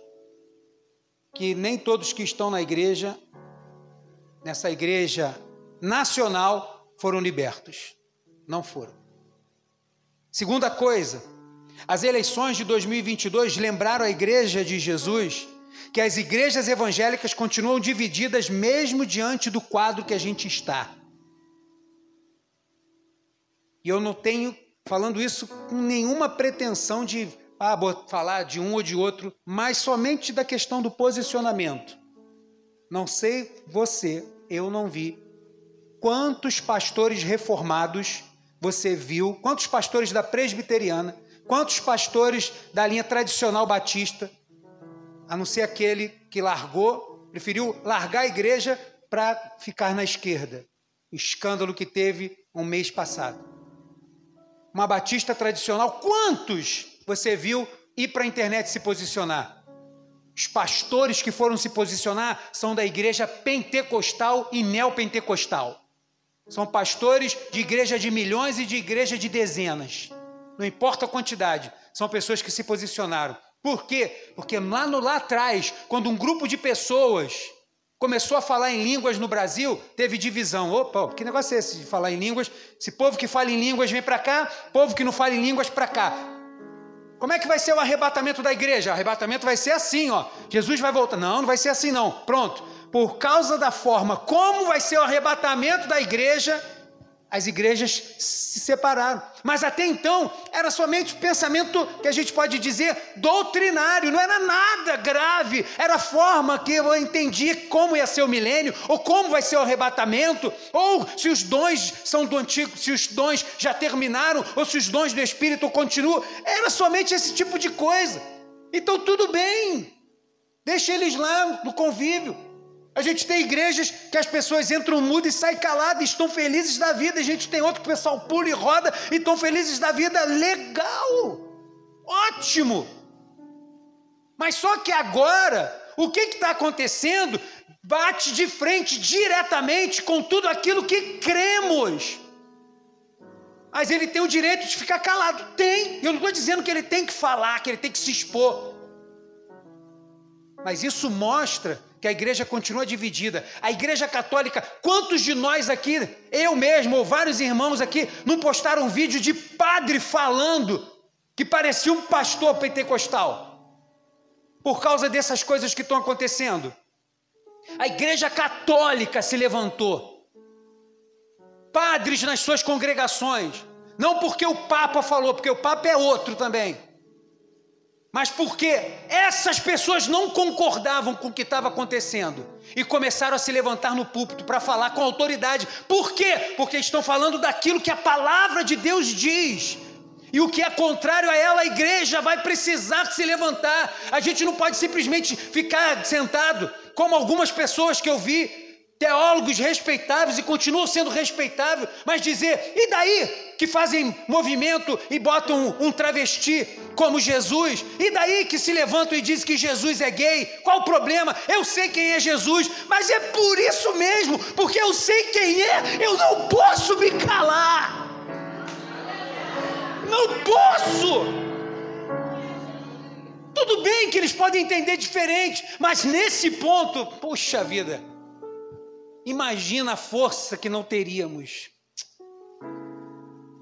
que nem todos que estão na igreja, nessa igreja nacional, foram libertos. Não foram. Segunda coisa, as eleições de 2022 lembraram a Igreja de Jesus que as igrejas evangélicas continuam divididas mesmo diante do quadro que a gente está. E eu não tenho falando isso com nenhuma pretensão de ah, falar de um ou de outro, mas somente da questão do posicionamento. Não sei você, eu não vi quantos pastores reformados você viu, quantos pastores da presbiteriana, quantos pastores da linha tradicional batista, a não ser aquele que largou, preferiu largar a igreja para ficar na esquerda. O escândalo que teve um mês passado uma batista tradicional, quantos você viu ir para a internet se posicionar? Os pastores que foram se posicionar são da igreja pentecostal e neopentecostal. São pastores de igreja de milhões e de igreja de dezenas. Não importa a quantidade, são pessoas que se posicionaram. Por quê? Porque lá, no, lá atrás, quando um grupo de pessoas começou a falar em línguas no Brasil, teve divisão. Opa, que negócio é esse de falar em línguas? Se povo que fala em línguas vem para cá, povo que não fala em línguas para cá. Como é que vai ser o arrebatamento da igreja? O arrebatamento vai ser assim, ó. Jesus vai voltar. Não, não vai ser assim não. Pronto. por causa da forma como vai ser o arrebatamento da igreja, as igrejas se separaram. Mas até então era somente pensamento que a gente pode dizer doutrinário, não era nada grave, era a forma que eu entendi como ia ser o milênio, ou como vai ser o arrebatamento, ou se os dons são do antigo, se os dons já terminaram, ou se os dons do Espírito continuam. Era somente esse tipo de coisa. Então tudo bem, deixa eles lá no convívio. A gente tem igrejas que as pessoas entram mudo e saem caladas, estão felizes da vida. A gente tem outro que o pessoal pula e roda e estão felizes da vida. Legal! Ótimo! Mas só que agora, o que está acontecendo bate de frente diretamente com tudo aquilo que cremos. Mas ele tem o direito de ficar calado. Tem. Eu não estou dizendo que ele tem que falar, que ele tem que se expor. Mas isso mostra que a igreja continua dividida. A igreja católica, quantos de nós aqui, eu mesmo ou vários irmãos aqui, não postaram um vídeo de padre falando que parecia um pastor pentecostal? Por causa dessas coisas que estão acontecendo. A igreja católica se levantou. Padres nas suas congregações. Não porque o Papa falou, porque o Papa é outro também mas porque essas pessoas não concordavam com o que estava acontecendo e começaram a se levantar no púlpito para falar com autoridade. Por quê? Porque estão falando daquilo que a palavra de Deus diz. E o que é contrário a ela, a igreja vai precisar se levantar. A gente não pode simplesmente ficar sentado, como algumas pessoas que eu vi teólogos respeitáveis e continuam sendo respeitáveis, mas dizer, e daí que fazem movimento e botam um, um travesti como Jesus, e daí que se levantam e dizem que Jesus é gay, qual o problema? Eu sei quem é Jesus, mas é por isso mesmo, porque eu sei quem é, eu não posso me calar, não posso. Tudo bem que eles podem entender diferente, mas nesse ponto, puxa vida, Imagina a força que não teríamos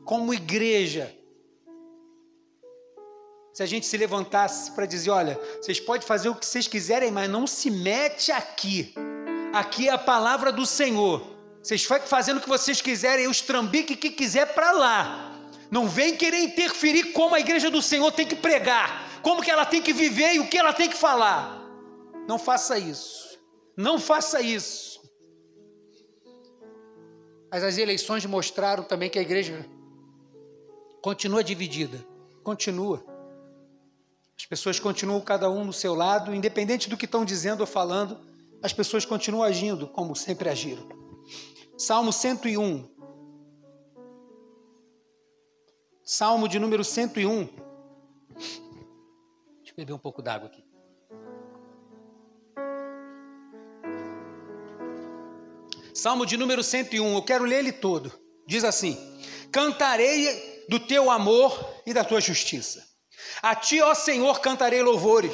como igreja se a gente se levantasse para dizer, olha, vocês podem fazer o que vocês quiserem, mas não se mete aqui. Aqui é a palavra do Senhor. Vocês fazendo o que vocês quiserem, os trambique que quiser para lá. Não vem querer interferir como a igreja do Senhor tem que pregar, como que ela tem que viver e o que ela tem que falar. Não faça isso. Não faça isso. Mas as eleições mostraram também que a igreja continua dividida. Continua. As pessoas continuam cada um no seu lado, independente do que estão dizendo ou falando, as pessoas continuam agindo como sempre agiram. Salmo 101. Salmo de número 101. Deixa eu beber um pouco d'água aqui. Salmo de número 101, eu quero ler ele todo. Diz assim: Cantarei do teu amor e da tua justiça. A ti, ó Senhor, cantarei louvores.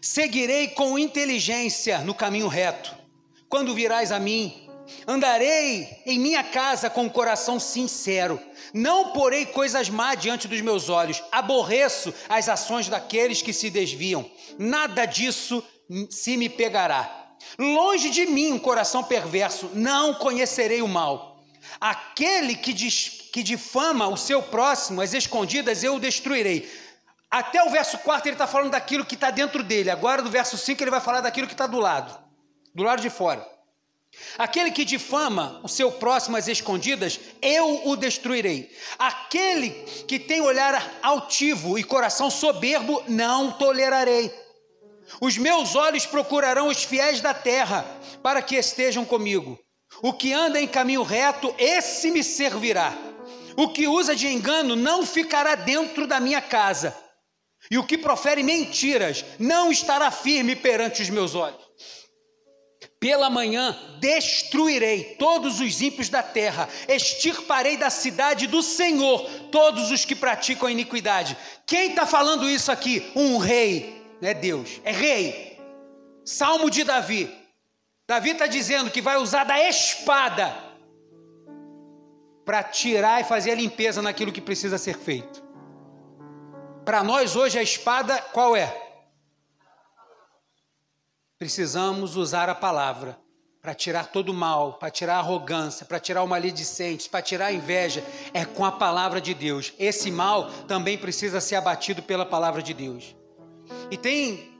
Seguirei com inteligência no caminho reto. Quando virás a mim, andarei em minha casa com o coração sincero. Não porei coisas má diante dos meus olhos. Aborreço as ações daqueles que se desviam. Nada disso se me pegará. Longe de mim um coração perverso, não conhecerei o mal. Aquele que, diz, que difama o seu próximo, as escondidas, eu o destruirei. Até o verso 4 ele está falando daquilo que está dentro dele. Agora, do verso 5, ele vai falar daquilo que está do lado, do lado de fora. Aquele que difama o seu próximo às escondidas, eu o destruirei. Aquele que tem olhar altivo e coração soberbo, não tolerarei. Os meus olhos procurarão os fiéis da terra, para que estejam comigo. O que anda em caminho reto, esse me servirá. O que usa de engano não ficará dentro da minha casa. E o que profere mentiras não estará firme perante os meus olhos. Pela manhã destruirei todos os ímpios da terra, extirparei da cidade do Senhor todos os que praticam a iniquidade. Quem está falando isso aqui? Um rei não é Deus, é rei. Salmo de Davi. Davi está dizendo que vai usar da espada para tirar e fazer a limpeza naquilo que precisa ser feito. Para nós hoje a espada qual é? precisamos usar a palavra para tirar todo o mal, para tirar a arrogância, para tirar o maledicente, para tirar a inveja, é com a palavra de Deus. Esse mal também precisa ser abatido pela palavra de Deus. E tem,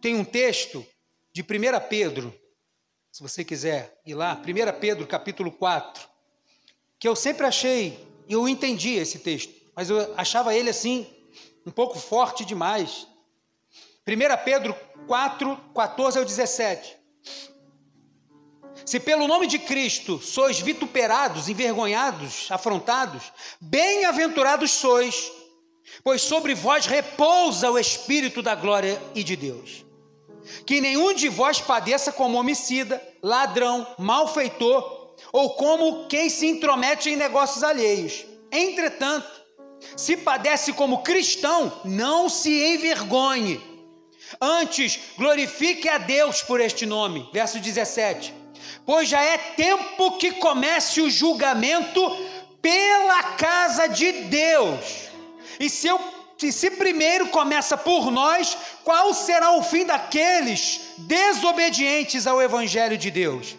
tem um texto de 1 Pedro, se você quiser ir lá, 1 Pedro capítulo 4, que eu sempre achei, eu entendi esse texto, mas eu achava ele assim, um pouco forte demais. 1 Pedro 4, 14 ao 17. Se pelo nome de Cristo sois vituperados, envergonhados, afrontados, bem-aventurados sois, pois sobre vós repousa o Espírito da glória e de Deus. Que nenhum de vós padeça como homicida, ladrão, malfeitor, ou como quem se intromete em negócios alheios. Entretanto, se padece como cristão, não se envergonhe. Antes, glorifique a Deus por este nome. Verso 17 pois já é tempo que comece o julgamento pela casa de Deus. E se, eu, se primeiro começa por nós, qual será o fim daqueles desobedientes ao Evangelho de Deus?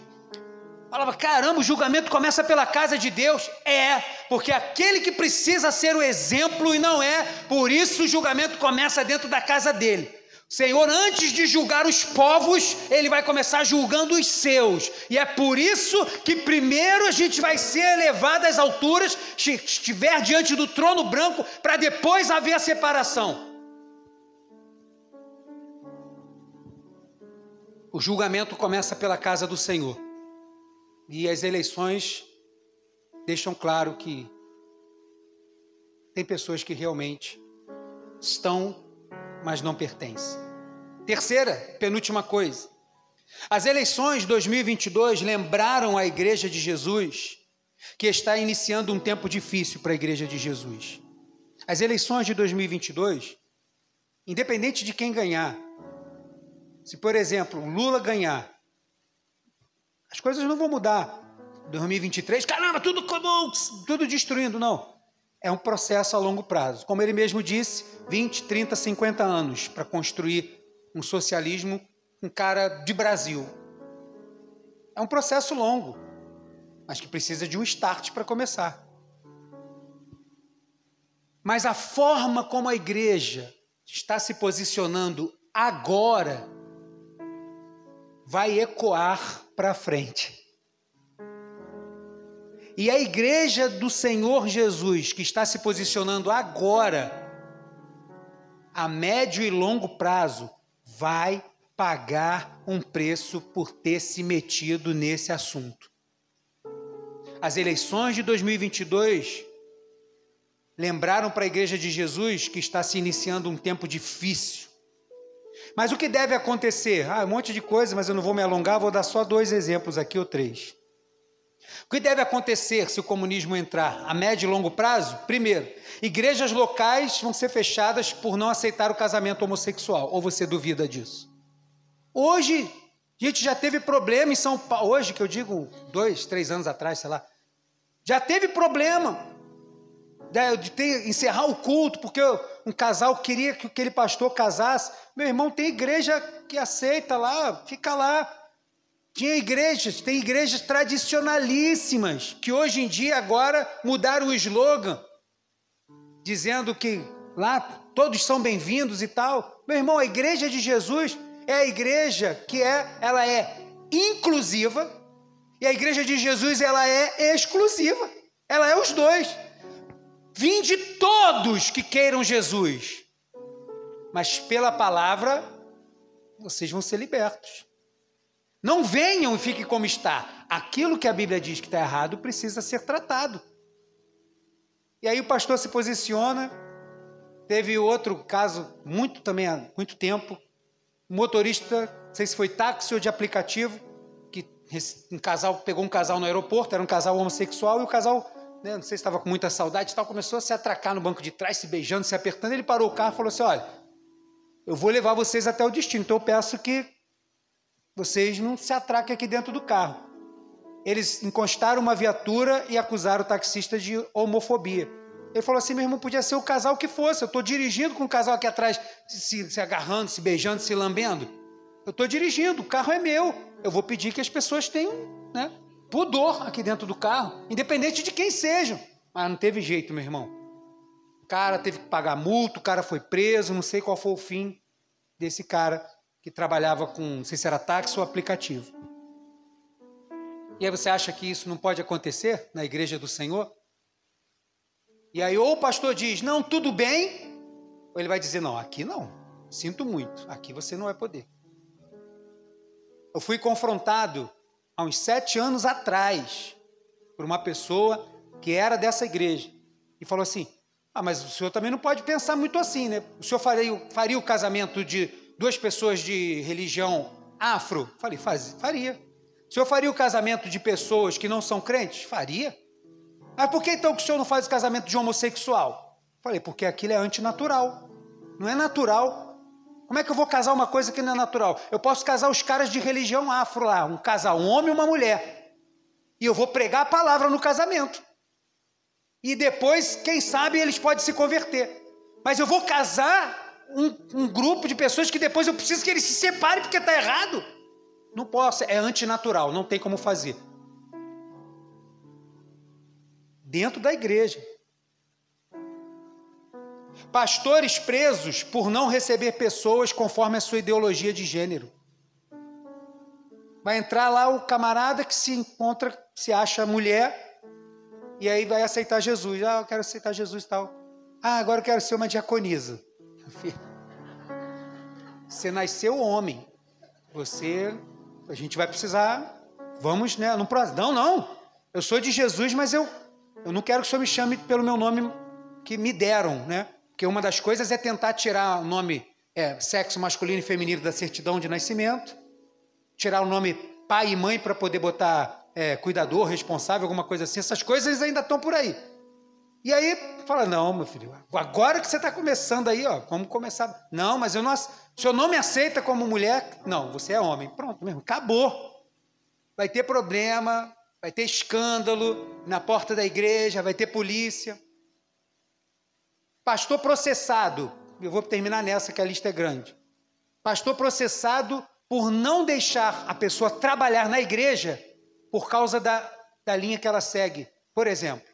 Falava, caramba, o julgamento começa pela casa de Deus. É, porque aquele que precisa ser o exemplo e não é, por isso o julgamento começa dentro da casa dele. Senhor, antes de julgar os povos, ele vai começar julgando os seus. E é por isso que primeiro a gente vai ser elevado às alturas, estiver diante do trono branco, para depois haver a separação. O julgamento começa pela casa do Senhor. E as eleições deixam claro que tem pessoas que realmente estão mas não pertence. Terceira, penúltima coisa. As eleições de 2022 lembraram a Igreja de Jesus que está iniciando um tempo difícil para a Igreja de Jesus. As eleições de 2022, independente de quem ganhar, se por exemplo Lula ganhar, as coisas não vão mudar. 2023, caramba, tudo tudo destruindo, não é um processo a longo prazo. Como ele mesmo disse, 20, 30, 50 anos para construir um socialismo com cara de Brasil. É um processo longo, mas que precisa de um start para começar. Mas a forma como a igreja está se posicionando agora vai ecoar para frente. E a igreja do Senhor Jesus, que está se posicionando agora, a médio e longo prazo, vai pagar um preço por ter se metido nesse assunto. As eleições de 2022 lembraram para a igreja de Jesus que está se iniciando um tempo difícil. Mas o que deve acontecer? Ah, um monte de coisa, mas eu não vou me alongar, vou dar só dois exemplos aqui ou três. O que deve acontecer se o comunismo entrar a médio e longo prazo? Primeiro, igrejas locais vão ser fechadas por não aceitar o casamento homossexual. Ou você duvida disso? Hoje, a gente já teve problema em São Paulo. Hoje, que eu digo dois, três anos atrás, sei lá. Já teve problema de ter, encerrar o culto, porque um casal queria que aquele pastor casasse. Meu irmão, tem igreja que aceita lá, fica lá. Tinha igrejas, tem igrejas tradicionalíssimas, que hoje em dia agora mudaram o slogan, dizendo que lá todos são bem-vindos e tal. Meu irmão, a igreja de Jesus é a igreja que é, ela é inclusiva, e a igreja de Jesus ela é exclusiva. Ela é os dois. Vinde todos que queiram Jesus. Mas pela palavra vocês vão ser libertos. Não venham e fiquem como está. Aquilo que a Bíblia diz que está errado precisa ser tratado. E aí o pastor se posiciona. Teve outro caso, muito também há muito tempo. Um motorista, não sei se foi táxi ou de aplicativo, que um casal pegou um casal no aeroporto, era um casal homossexual, e o casal, né, não sei se estava com muita saudade e tal, começou a se atracar no banco de trás, se beijando, se apertando. Ele parou o carro e falou assim: Olha, eu vou levar vocês até o destino, então eu peço que vocês não se atraquem aqui dentro do carro. Eles encostaram uma viatura e acusaram o taxista de homofobia. Ele falou assim: meu irmão, podia ser o casal que fosse. Eu estou dirigindo com o casal aqui atrás, se, se agarrando, se beijando, se lambendo. Eu estou dirigindo, o carro é meu. Eu vou pedir que as pessoas tenham né, pudor aqui dentro do carro, independente de quem sejam. Mas não teve jeito, meu irmão. O cara teve que pagar multa, o cara foi preso, não sei qual foi o fim desse cara que trabalhava com, não sei se era táxi ou aplicativo. E aí você acha que isso não pode acontecer na igreja do Senhor? E aí ou o pastor diz, não, tudo bem, ou ele vai dizer, não, aqui não, sinto muito, aqui você não vai poder. Eu fui confrontado há uns sete anos atrás por uma pessoa que era dessa igreja e falou assim: Ah, mas o senhor também não pode pensar muito assim, né? O senhor faria, faria o casamento de duas pessoas de religião afro? Falei, faz, faria. O senhor faria o casamento de pessoas que não são crentes? Faria. Mas por que então que o senhor não faz o casamento de homossexual? Falei, porque aquilo é antinatural. Não é natural como é que eu vou casar uma coisa que não é natural? Eu posso casar os caras de religião afro lá, um casal, um homem e uma mulher. E eu vou pregar a palavra no casamento. E depois, quem sabe, eles podem se converter. Mas eu vou casar um, um grupo de pessoas que depois eu preciso que eles se separem porque está errado. Não posso, é antinatural, não tem como fazer. Dentro da igreja. Pastores presos por não receber pessoas conforme a sua ideologia de gênero. Vai entrar lá o camarada que se encontra, se acha mulher, e aí vai aceitar Jesus. Ah, eu quero aceitar Jesus e tal. Ah, agora eu quero ser uma diaconisa. *laughs* Você nasceu homem. Você, a gente vai precisar, vamos, né? Não, não, não. Eu sou de Jesus, mas eu, eu não quero que o senhor me chame pelo meu nome que me deram, né? Porque uma das coisas é tentar tirar o nome é, sexo masculino e feminino da certidão de nascimento, tirar o nome pai e mãe para poder botar é, cuidador, responsável, alguma coisa assim. Essas coisas ainda estão por aí. E aí fala: não, meu filho, agora que você está começando aí, ó, vamos começar. Não, mas eu não, o senhor não me aceita como mulher? Não, você é homem. Pronto mesmo, acabou. Vai ter problema, vai ter escândalo na porta da igreja, vai ter polícia. Pastor processado, eu vou terminar nessa que a lista é grande. Pastor processado por não deixar a pessoa trabalhar na igreja por causa da, da linha que ela segue. Por exemplo,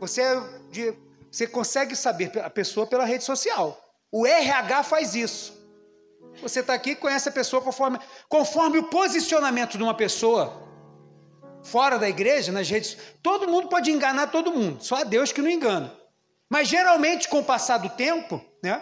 você, é você consegue saber a pessoa pela rede social. O RH faz isso. Você está aqui e conhece a pessoa conforme, conforme o posicionamento de uma pessoa fora da igreja, nas redes. Todo mundo pode enganar todo mundo, só a Deus que não engana. Mas geralmente, com o passar do tempo, né?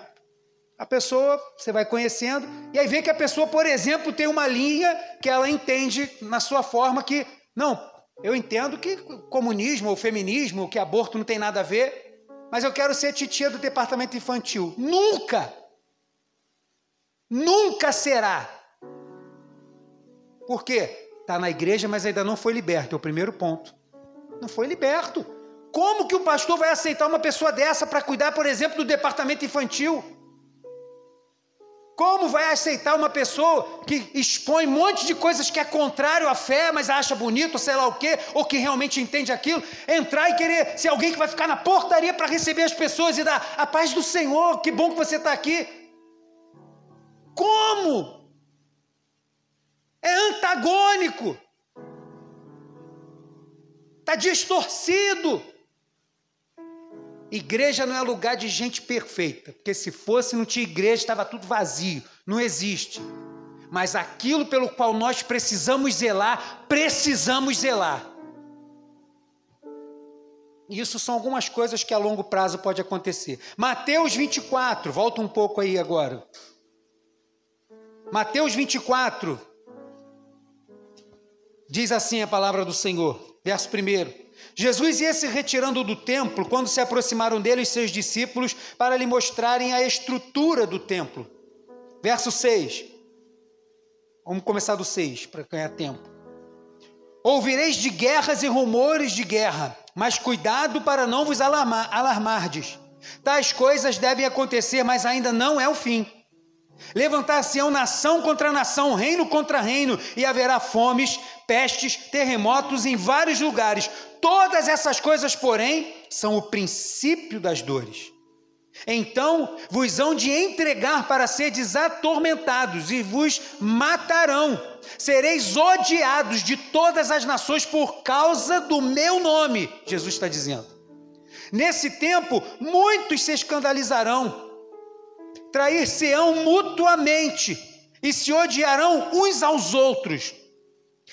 A pessoa, você vai conhecendo, e aí vê que a pessoa, por exemplo, tem uma linha que ela entende na sua forma que, não, eu entendo que comunismo ou feminismo, que aborto não tem nada a ver, mas eu quero ser titia do departamento infantil. Nunca! Nunca será! Por quê? Está na igreja, mas ainda não foi liberto, é o primeiro ponto. Não foi liberto. Como que o pastor vai aceitar uma pessoa dessa para cuidar, por exemplo, do departamento infantil? Como vai aceitar uma pessoa que expõe um monte de coisas que é contrário à fé, mas acha bonito, sei lá o quê, ou que realmente entende aquilo, entrar e querer ser alguém que vai ficar na portaria para receber as pessoas e dar a paz do Senhor, que bom que você está aqui. Como? É antagônico, está distorcido. Igreja não é lugar de gente perfeita, porque se fosse, não tinha igreja, estava tudo vazio. Não existe. Mas aquilo pelo qual nós precisamos zelar, precisamos zelar. Isso são algumas coisas que a longo prazo pode acontecer. Mateus 24, volta um pouco aí agora. Mateus 24, diz assim a palavra do Senhor, verso 1. Jesus ia se retirando do templo quando se aproximaram dele os seus discípulos para lhe mostrarem a estrutura do templo. Verso 6. Vamos começar do 6 para ganhar tempo. Ouvireis de guerras e rumores de guerra, mas cuidado para não vos alarmar, alarmardes. Tais coisas devem acontecer, mas ainda não é o fim. Levantar-se-ão nação contra nação, reino contra reino, e haverá fomes, pestes, terremotos em vários lugares. Todas essas coisas, porém, são o princípio das dores. Então vos hão de entregar para seres atormentados e vos matarão. Sereis odiados de todas as nações por causa do meu nome, Jesus está dizendo. Nesse tempo, muitos se escandalizarão, trair-se-ão mutuamente e se odiarão uns aos outros.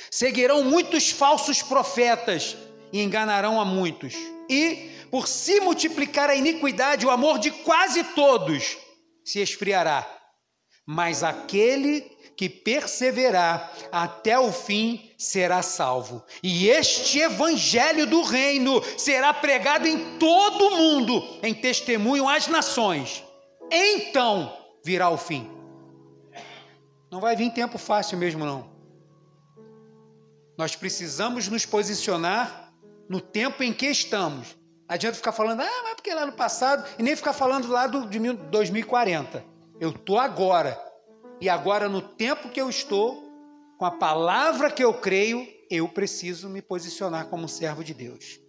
Seguirão muitos falsos profetas e enganarão a muitos. E, por se multiplicar a iniquidade, o amor de quase todos se esfriará. Mas aquele que perseverar até o fim será salvo. E este evangelho do reino será pregado em todo o mundo, em testemunho às nações. Então virá o fim. Não vai vir tempo fácil mesmo, não. Nós precisamos nos posicionar no tempo em que estamos. Adianta ficar falando, ah, mas porque lá no passado, e nem ficar falando lá do, de 2040. Eu estou agora. E agora, no tempo que eu estou, com a palavra que eu creio, eu preciso me posicionar como servo de Deus.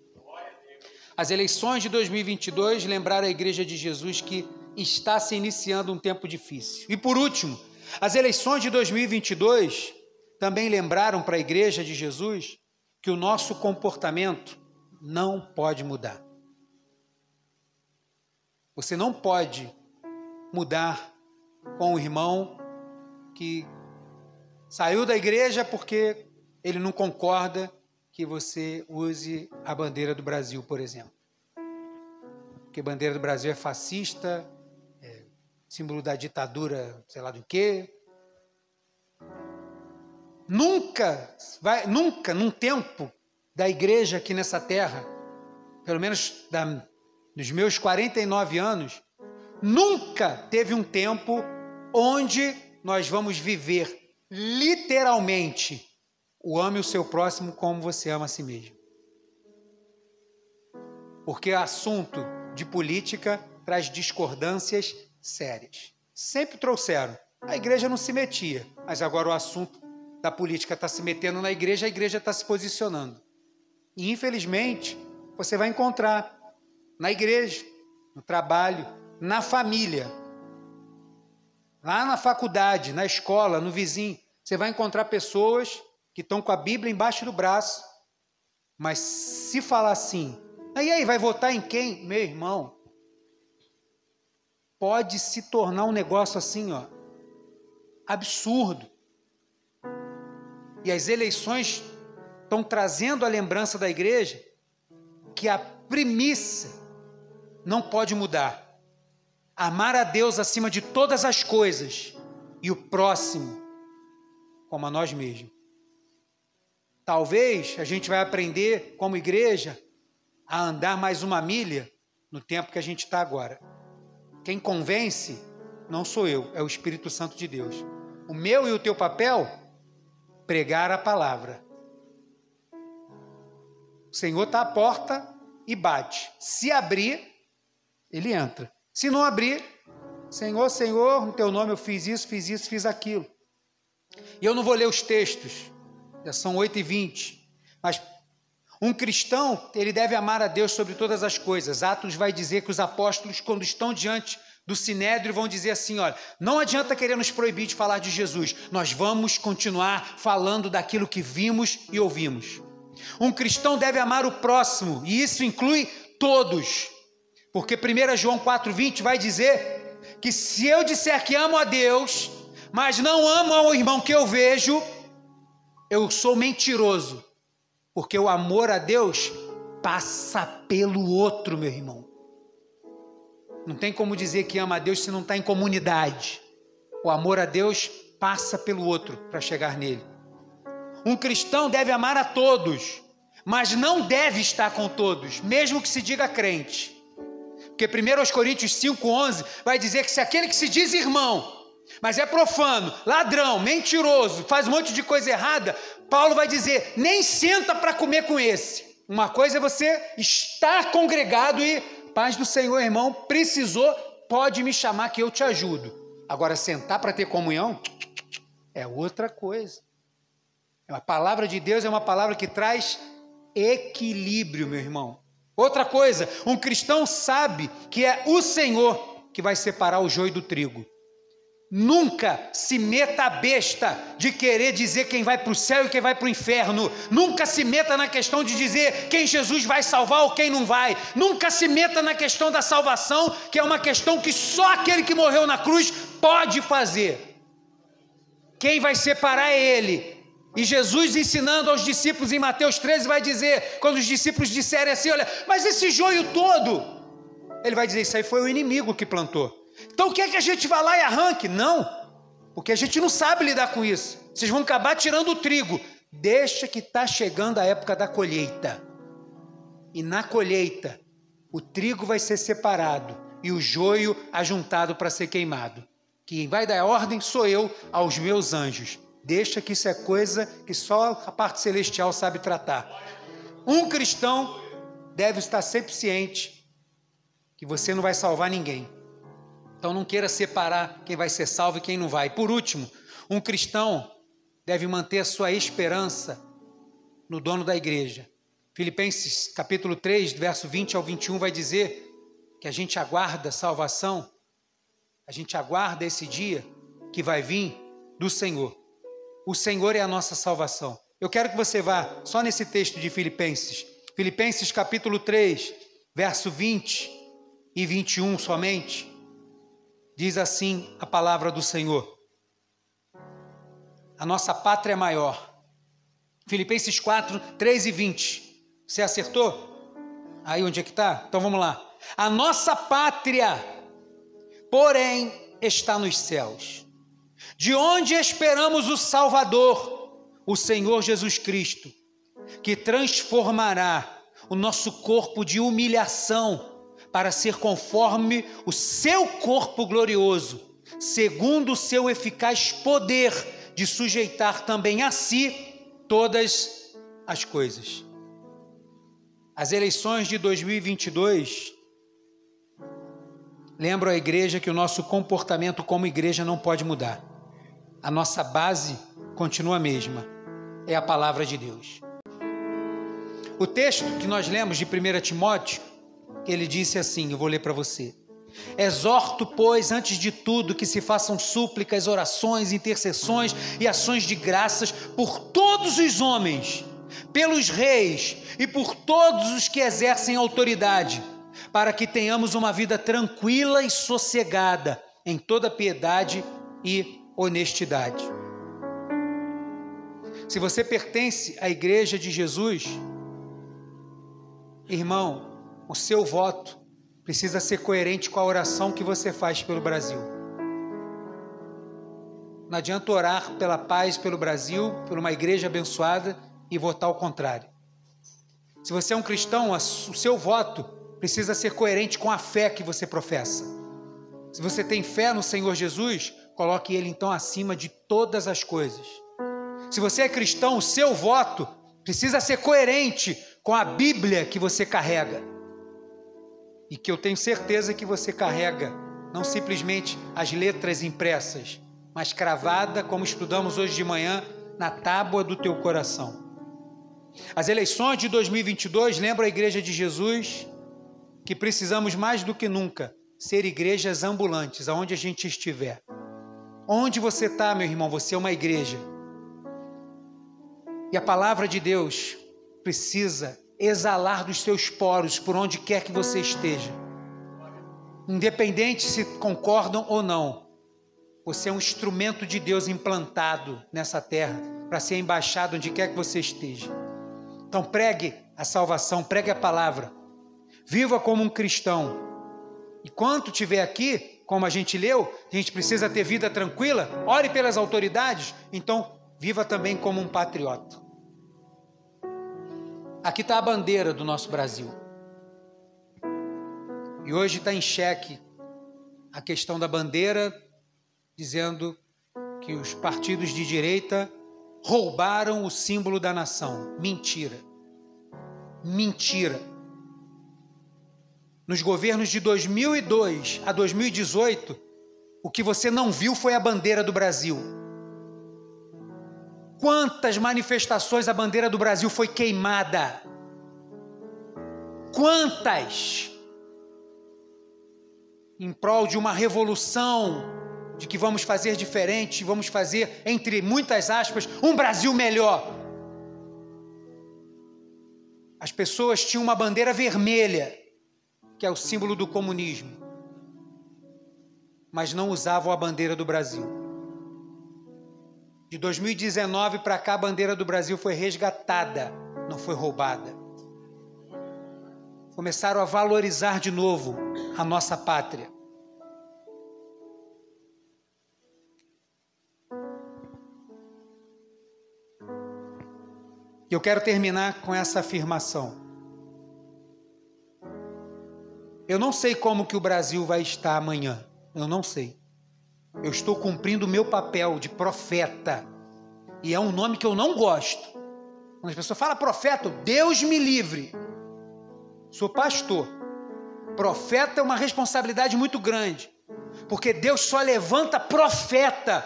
As eleições de 2022 lembraram a Igreja de Jesus que está se iniciando um tempo difícil. E por último, as eleições de 2022 também lembraram para a Igreja de Jesus que o nosso comportamento não pode mudar. Você não pode mudar com o irmão que saiu da igreja porque ele não concorda que você use a bandeira do Brasil, por exemplo. Porque a bandeira do Brasil é fascista, é símbolo da ditadura, sei lá do quê. Nunca, vai, nunca, num tempo da igreja aqui nessa terra, pelo menos da, dos meus 49 anos, nunca teve um tempo onde nós vamos viver literalmente o ame o seu próximo como você ama a si mesmo. Porque assunto de política traz discordâncias sérias. Sempre trouxeram. A igreja não se metia, mas agora o assunto da política está se metendo na igreja, a igreja está se posicionando. E infelizmente, você vai encontrar na igreja, no trabalho, na família, lá na faculdade, na escola, no vizinho, você vai encontrar pessoas que estão com a Bíblia embaixo do braço, mas se falar assim, aí aí vai votar em quem? Meu irmão, pode se tornar um negócio assim, ó, absurdo. E as eleições estão trazendo a lembrança da igreja que a premissa não pode mudar. Amar a Deus acima de todas as coisas e o próximo como a nós mesmos. Talvez a gente vai aprender como igreja a andar mais uma milha no tempo que a gente está agora. Quem convence não sou eu, é o Espírito Santo de Deus. O meu e o teu papel pregar a palavra. O Senhor está à porta e bate. Se abrir, ele entra. Se não abrir, Senhor, Senhor, no teu nome eu fiz isso, fiz isso, fiz aquilo. E eu não vou ler os textos, já são 8 e 20, mas um cristão, ele deve amar a Deus sobre todas as coisas. Atos vai dizer que os apóstolos, quando estão diante do sinédrio, vão dizer assim: olha, não adianta querer nos proibir de falar de Jesus, nós vamos continuar falando daquilo que vimos e ouvimos. Um cristão deve amar o próximo, e isso inclui todos, porque 1 João 4,20 vai dizer que se eu disser que amo a Deus, mas não amo ao irmão que eu vejo, eu sou mentiroso, porque o amor a Deus passa pelo outro, meu irmão. Não tem como dizer que ama a Deus se não está em comunidade. O amor a Deus passa pelo outro para chegar nele. Um cristão deve amar a todos, mas não deve estar com todos, mesmo que se diga crente. Porque 1 Coríntios 5,11 vai dizer que se aquele que se diz irmão mas é profano, ladrão, mentiroso, faz um monte de coisa errada, Paulo vai dizer: nem senta para comer com esse. Uma coisa é você estar congregado e, paz do Senhor, irmão, precisou, pode me chamar que eu te ajudo. Agora, sentar para ter comunhão é outra coisa. A palavra de Deus é uma palavra que traz equilíbrio, meu irmão. Outra coisa, um cristão sabe que é o Senhor que vai separar o joio do trigo. Nunca se meta a besta de querer dizer quem vai para o céu e quem vai para o inferno. Nunca se meta na questão de dizer quem Jesus vai salvar ou quem não vai. Nunca se meta na questão da salvação, que é uma questão que só aquele que morreu na cruz pode fazer. Quem vai separar é Ele. E Jesus ensinando aos discípulos em Mateus 13 vai dizer, quando os discípulos disserem assim: Olha, mas esse joio todo, ele vai dizer: Isso aí foi o inimigo que plantou. Então quer que a gente vá lá e arranque? Não, porque a gente não sabe lidar com isso. Vocês vão acabar tirando o trigo. Deixa que está chegando a época da colheita. E na colheita, o trigo vai ser separado e o joio ajuntado para ser queimado. Quem vai dar ordem sou eu aos meus anjos. Deixa que isso é coisa que só a parte celestial sabe tratar. Um cristão deve estar sempre ciente que você não vai salvar ninguém. Então não queira separar quem vai ser salvo e quem não vai. Por último, um cristão deve manter sua esperança no dono da igreja. Filipenses capítulo 3, verso 20 ao 21 vai dizer que a gente aguarda salvação, a gente aguarda esse dia que vai vir do Senhor. O Senhor é a nossa salvação. Eu quero que você vá só nesse texto de Filipenses. Filipenses capítulo 3, verso 20 e 21 somente. Diz assim a palavra do Senhor: A nossa pátria é maior. Filipenses 4, 3 e 20. Você acertou? Aí onde é que está? Então vamos lá. A nossa pátria, porém, está nos céus, de onde esperamos o Salvador, o Senhor Jesus Cristo, que transformará o nosso corpo de humilhação para ser conforme o seu corpo glorioso, segundo o seu eficaz poder de sujeitar também a si todas as coisas. As eleições de 2022 lembram a igreja que o nosso comportamento como igreja não pode mudar. A nossa base continua a mesma, é a palavra de Deus. O texto que nós lemos de 1 Timóteo ele disse assim: Eu vou ler para você. Exorto, pois, antes de tudo, que se façam súplicas, orações, intercessões e ações de graças por todos os homens, pelos reis e por todos os que exercem autoridade, para que tenhamos uma vida tranquila e sossegada em toda piedade e honestidade. Se você pertence à igreja de Jesus, irmão, o seu voto precisa ser coerente com a oração que você faz pelo Brasil. Não adianta orar pela paz pelo Brasil, por uma igreja abençoada e votar ao contrário. Se você é um cristão, o seu voto precisa ser coerente com a fé que você professa. Se você tem fé no Senhor Jesus, coloque ele então acima de todas as coisas. Se você é cristão, o seu voto precisa ser coerente com a Bíblia que você carrega e que eu tenho certeza que você carrega, não simplesmente as letras impressas, mas cravada, como estudamos hoje de manhã, na tábua do teu coração. As eleições de 2022 lembram a Igreja de Jesus que precisamos mais do que nunca ser igrejas ambulantes, aonde a gente estiver. Onde você está, meu irmão, você é uma igreja. E a palavra de Deus precisa exalar dos seus poros por onde quer que você esteja. Independente se concordam ou não, você é um instrumento de Deus implantado nessa terra para ser embaixado onde quer que você esteja. Então pregue a salvação, pregue a palavra. Viva como um cristão. E quanto tiver aqui, como a gente leu, a gente precisa ter vida tranquila, ore pelas autoridades, então viva também como um patriota. Aqui está a bandeira do nosso Brasil. E hoje está em xeque a questão da bandeira, dizendo que os partidos de direita roubaram o símbolo da nação. Mentira. Mentira. Nos governos de 2002 a 2018, o que você não viu foi a bandeira do Brasil. Quantas manifestações a bandeira do Brasil foi queimada? Quantas? Em prol de uma revolução, de que vamos fazer diferente, vamos fazer, entre muitas aspas, um Brasil melhor. As pessoas tinham uma bandeira vermelha, que é o símbolo do comunismo, mas não usavam a bandeira do Brasil. De 2019 para cá, a bandeira do Brasil foi resgatada, não foi roubada. Começaram a valorizar de novo a nossa pátria. E eu quero terminar com essa afirmação. Eu não sei como que o Brasil vai estar amanhã. Eu não sei. Eu estou cumprindo o meu papel de profeta. E é um nome que eu não gosto. Quando as pessoas falam profeta, Deus me livre. Sou pastor. Profeta é uma responsabilidade muito grande. Porque Deus só levanta profeta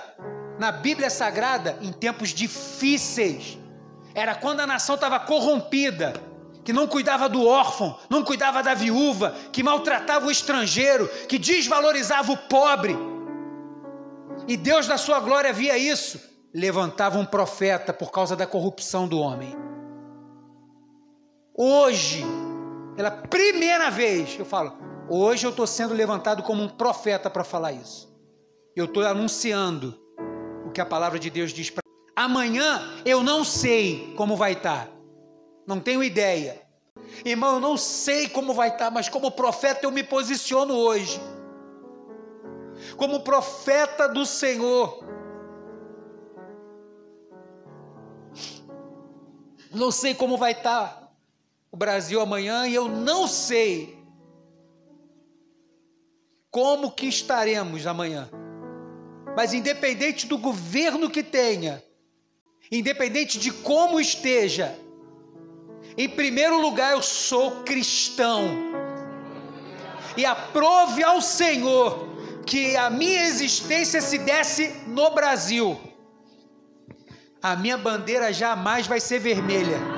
na Bíblia Sagrada em tempos difíceis. Era quando a nação estava corrompida, que não cuidava do órfão, não cuidava da viúva, que maltratava o estrangeiro, que desvalorizava o pobre. E Deus, da sua glória, via isso, levantava um profeta por causa da corrupção do homem. Hoje, pela primeira vez, eu falo, hoje eu estou sendo levantado como um profeta para falar isso. Eu estou anunciando o que a palavra de Deus diz para Amanhã eu não sei como vai estar, tá. não tenho ideia. Irmão, eu não sei como vai estar, tá, mas como profeta eu me posiciono hoje como profeta do Senhor. Não sei como vai estar o Brasil amanhã e eu não sei como que estaremos amanhã. Mas independente do governo que tenha, independente de como esteja, em primeiro lugar eu sou cristão. E aprove ao Senhor que a minha existência se desse no Brasil, a minha bandeira jamais vai ser vermelha.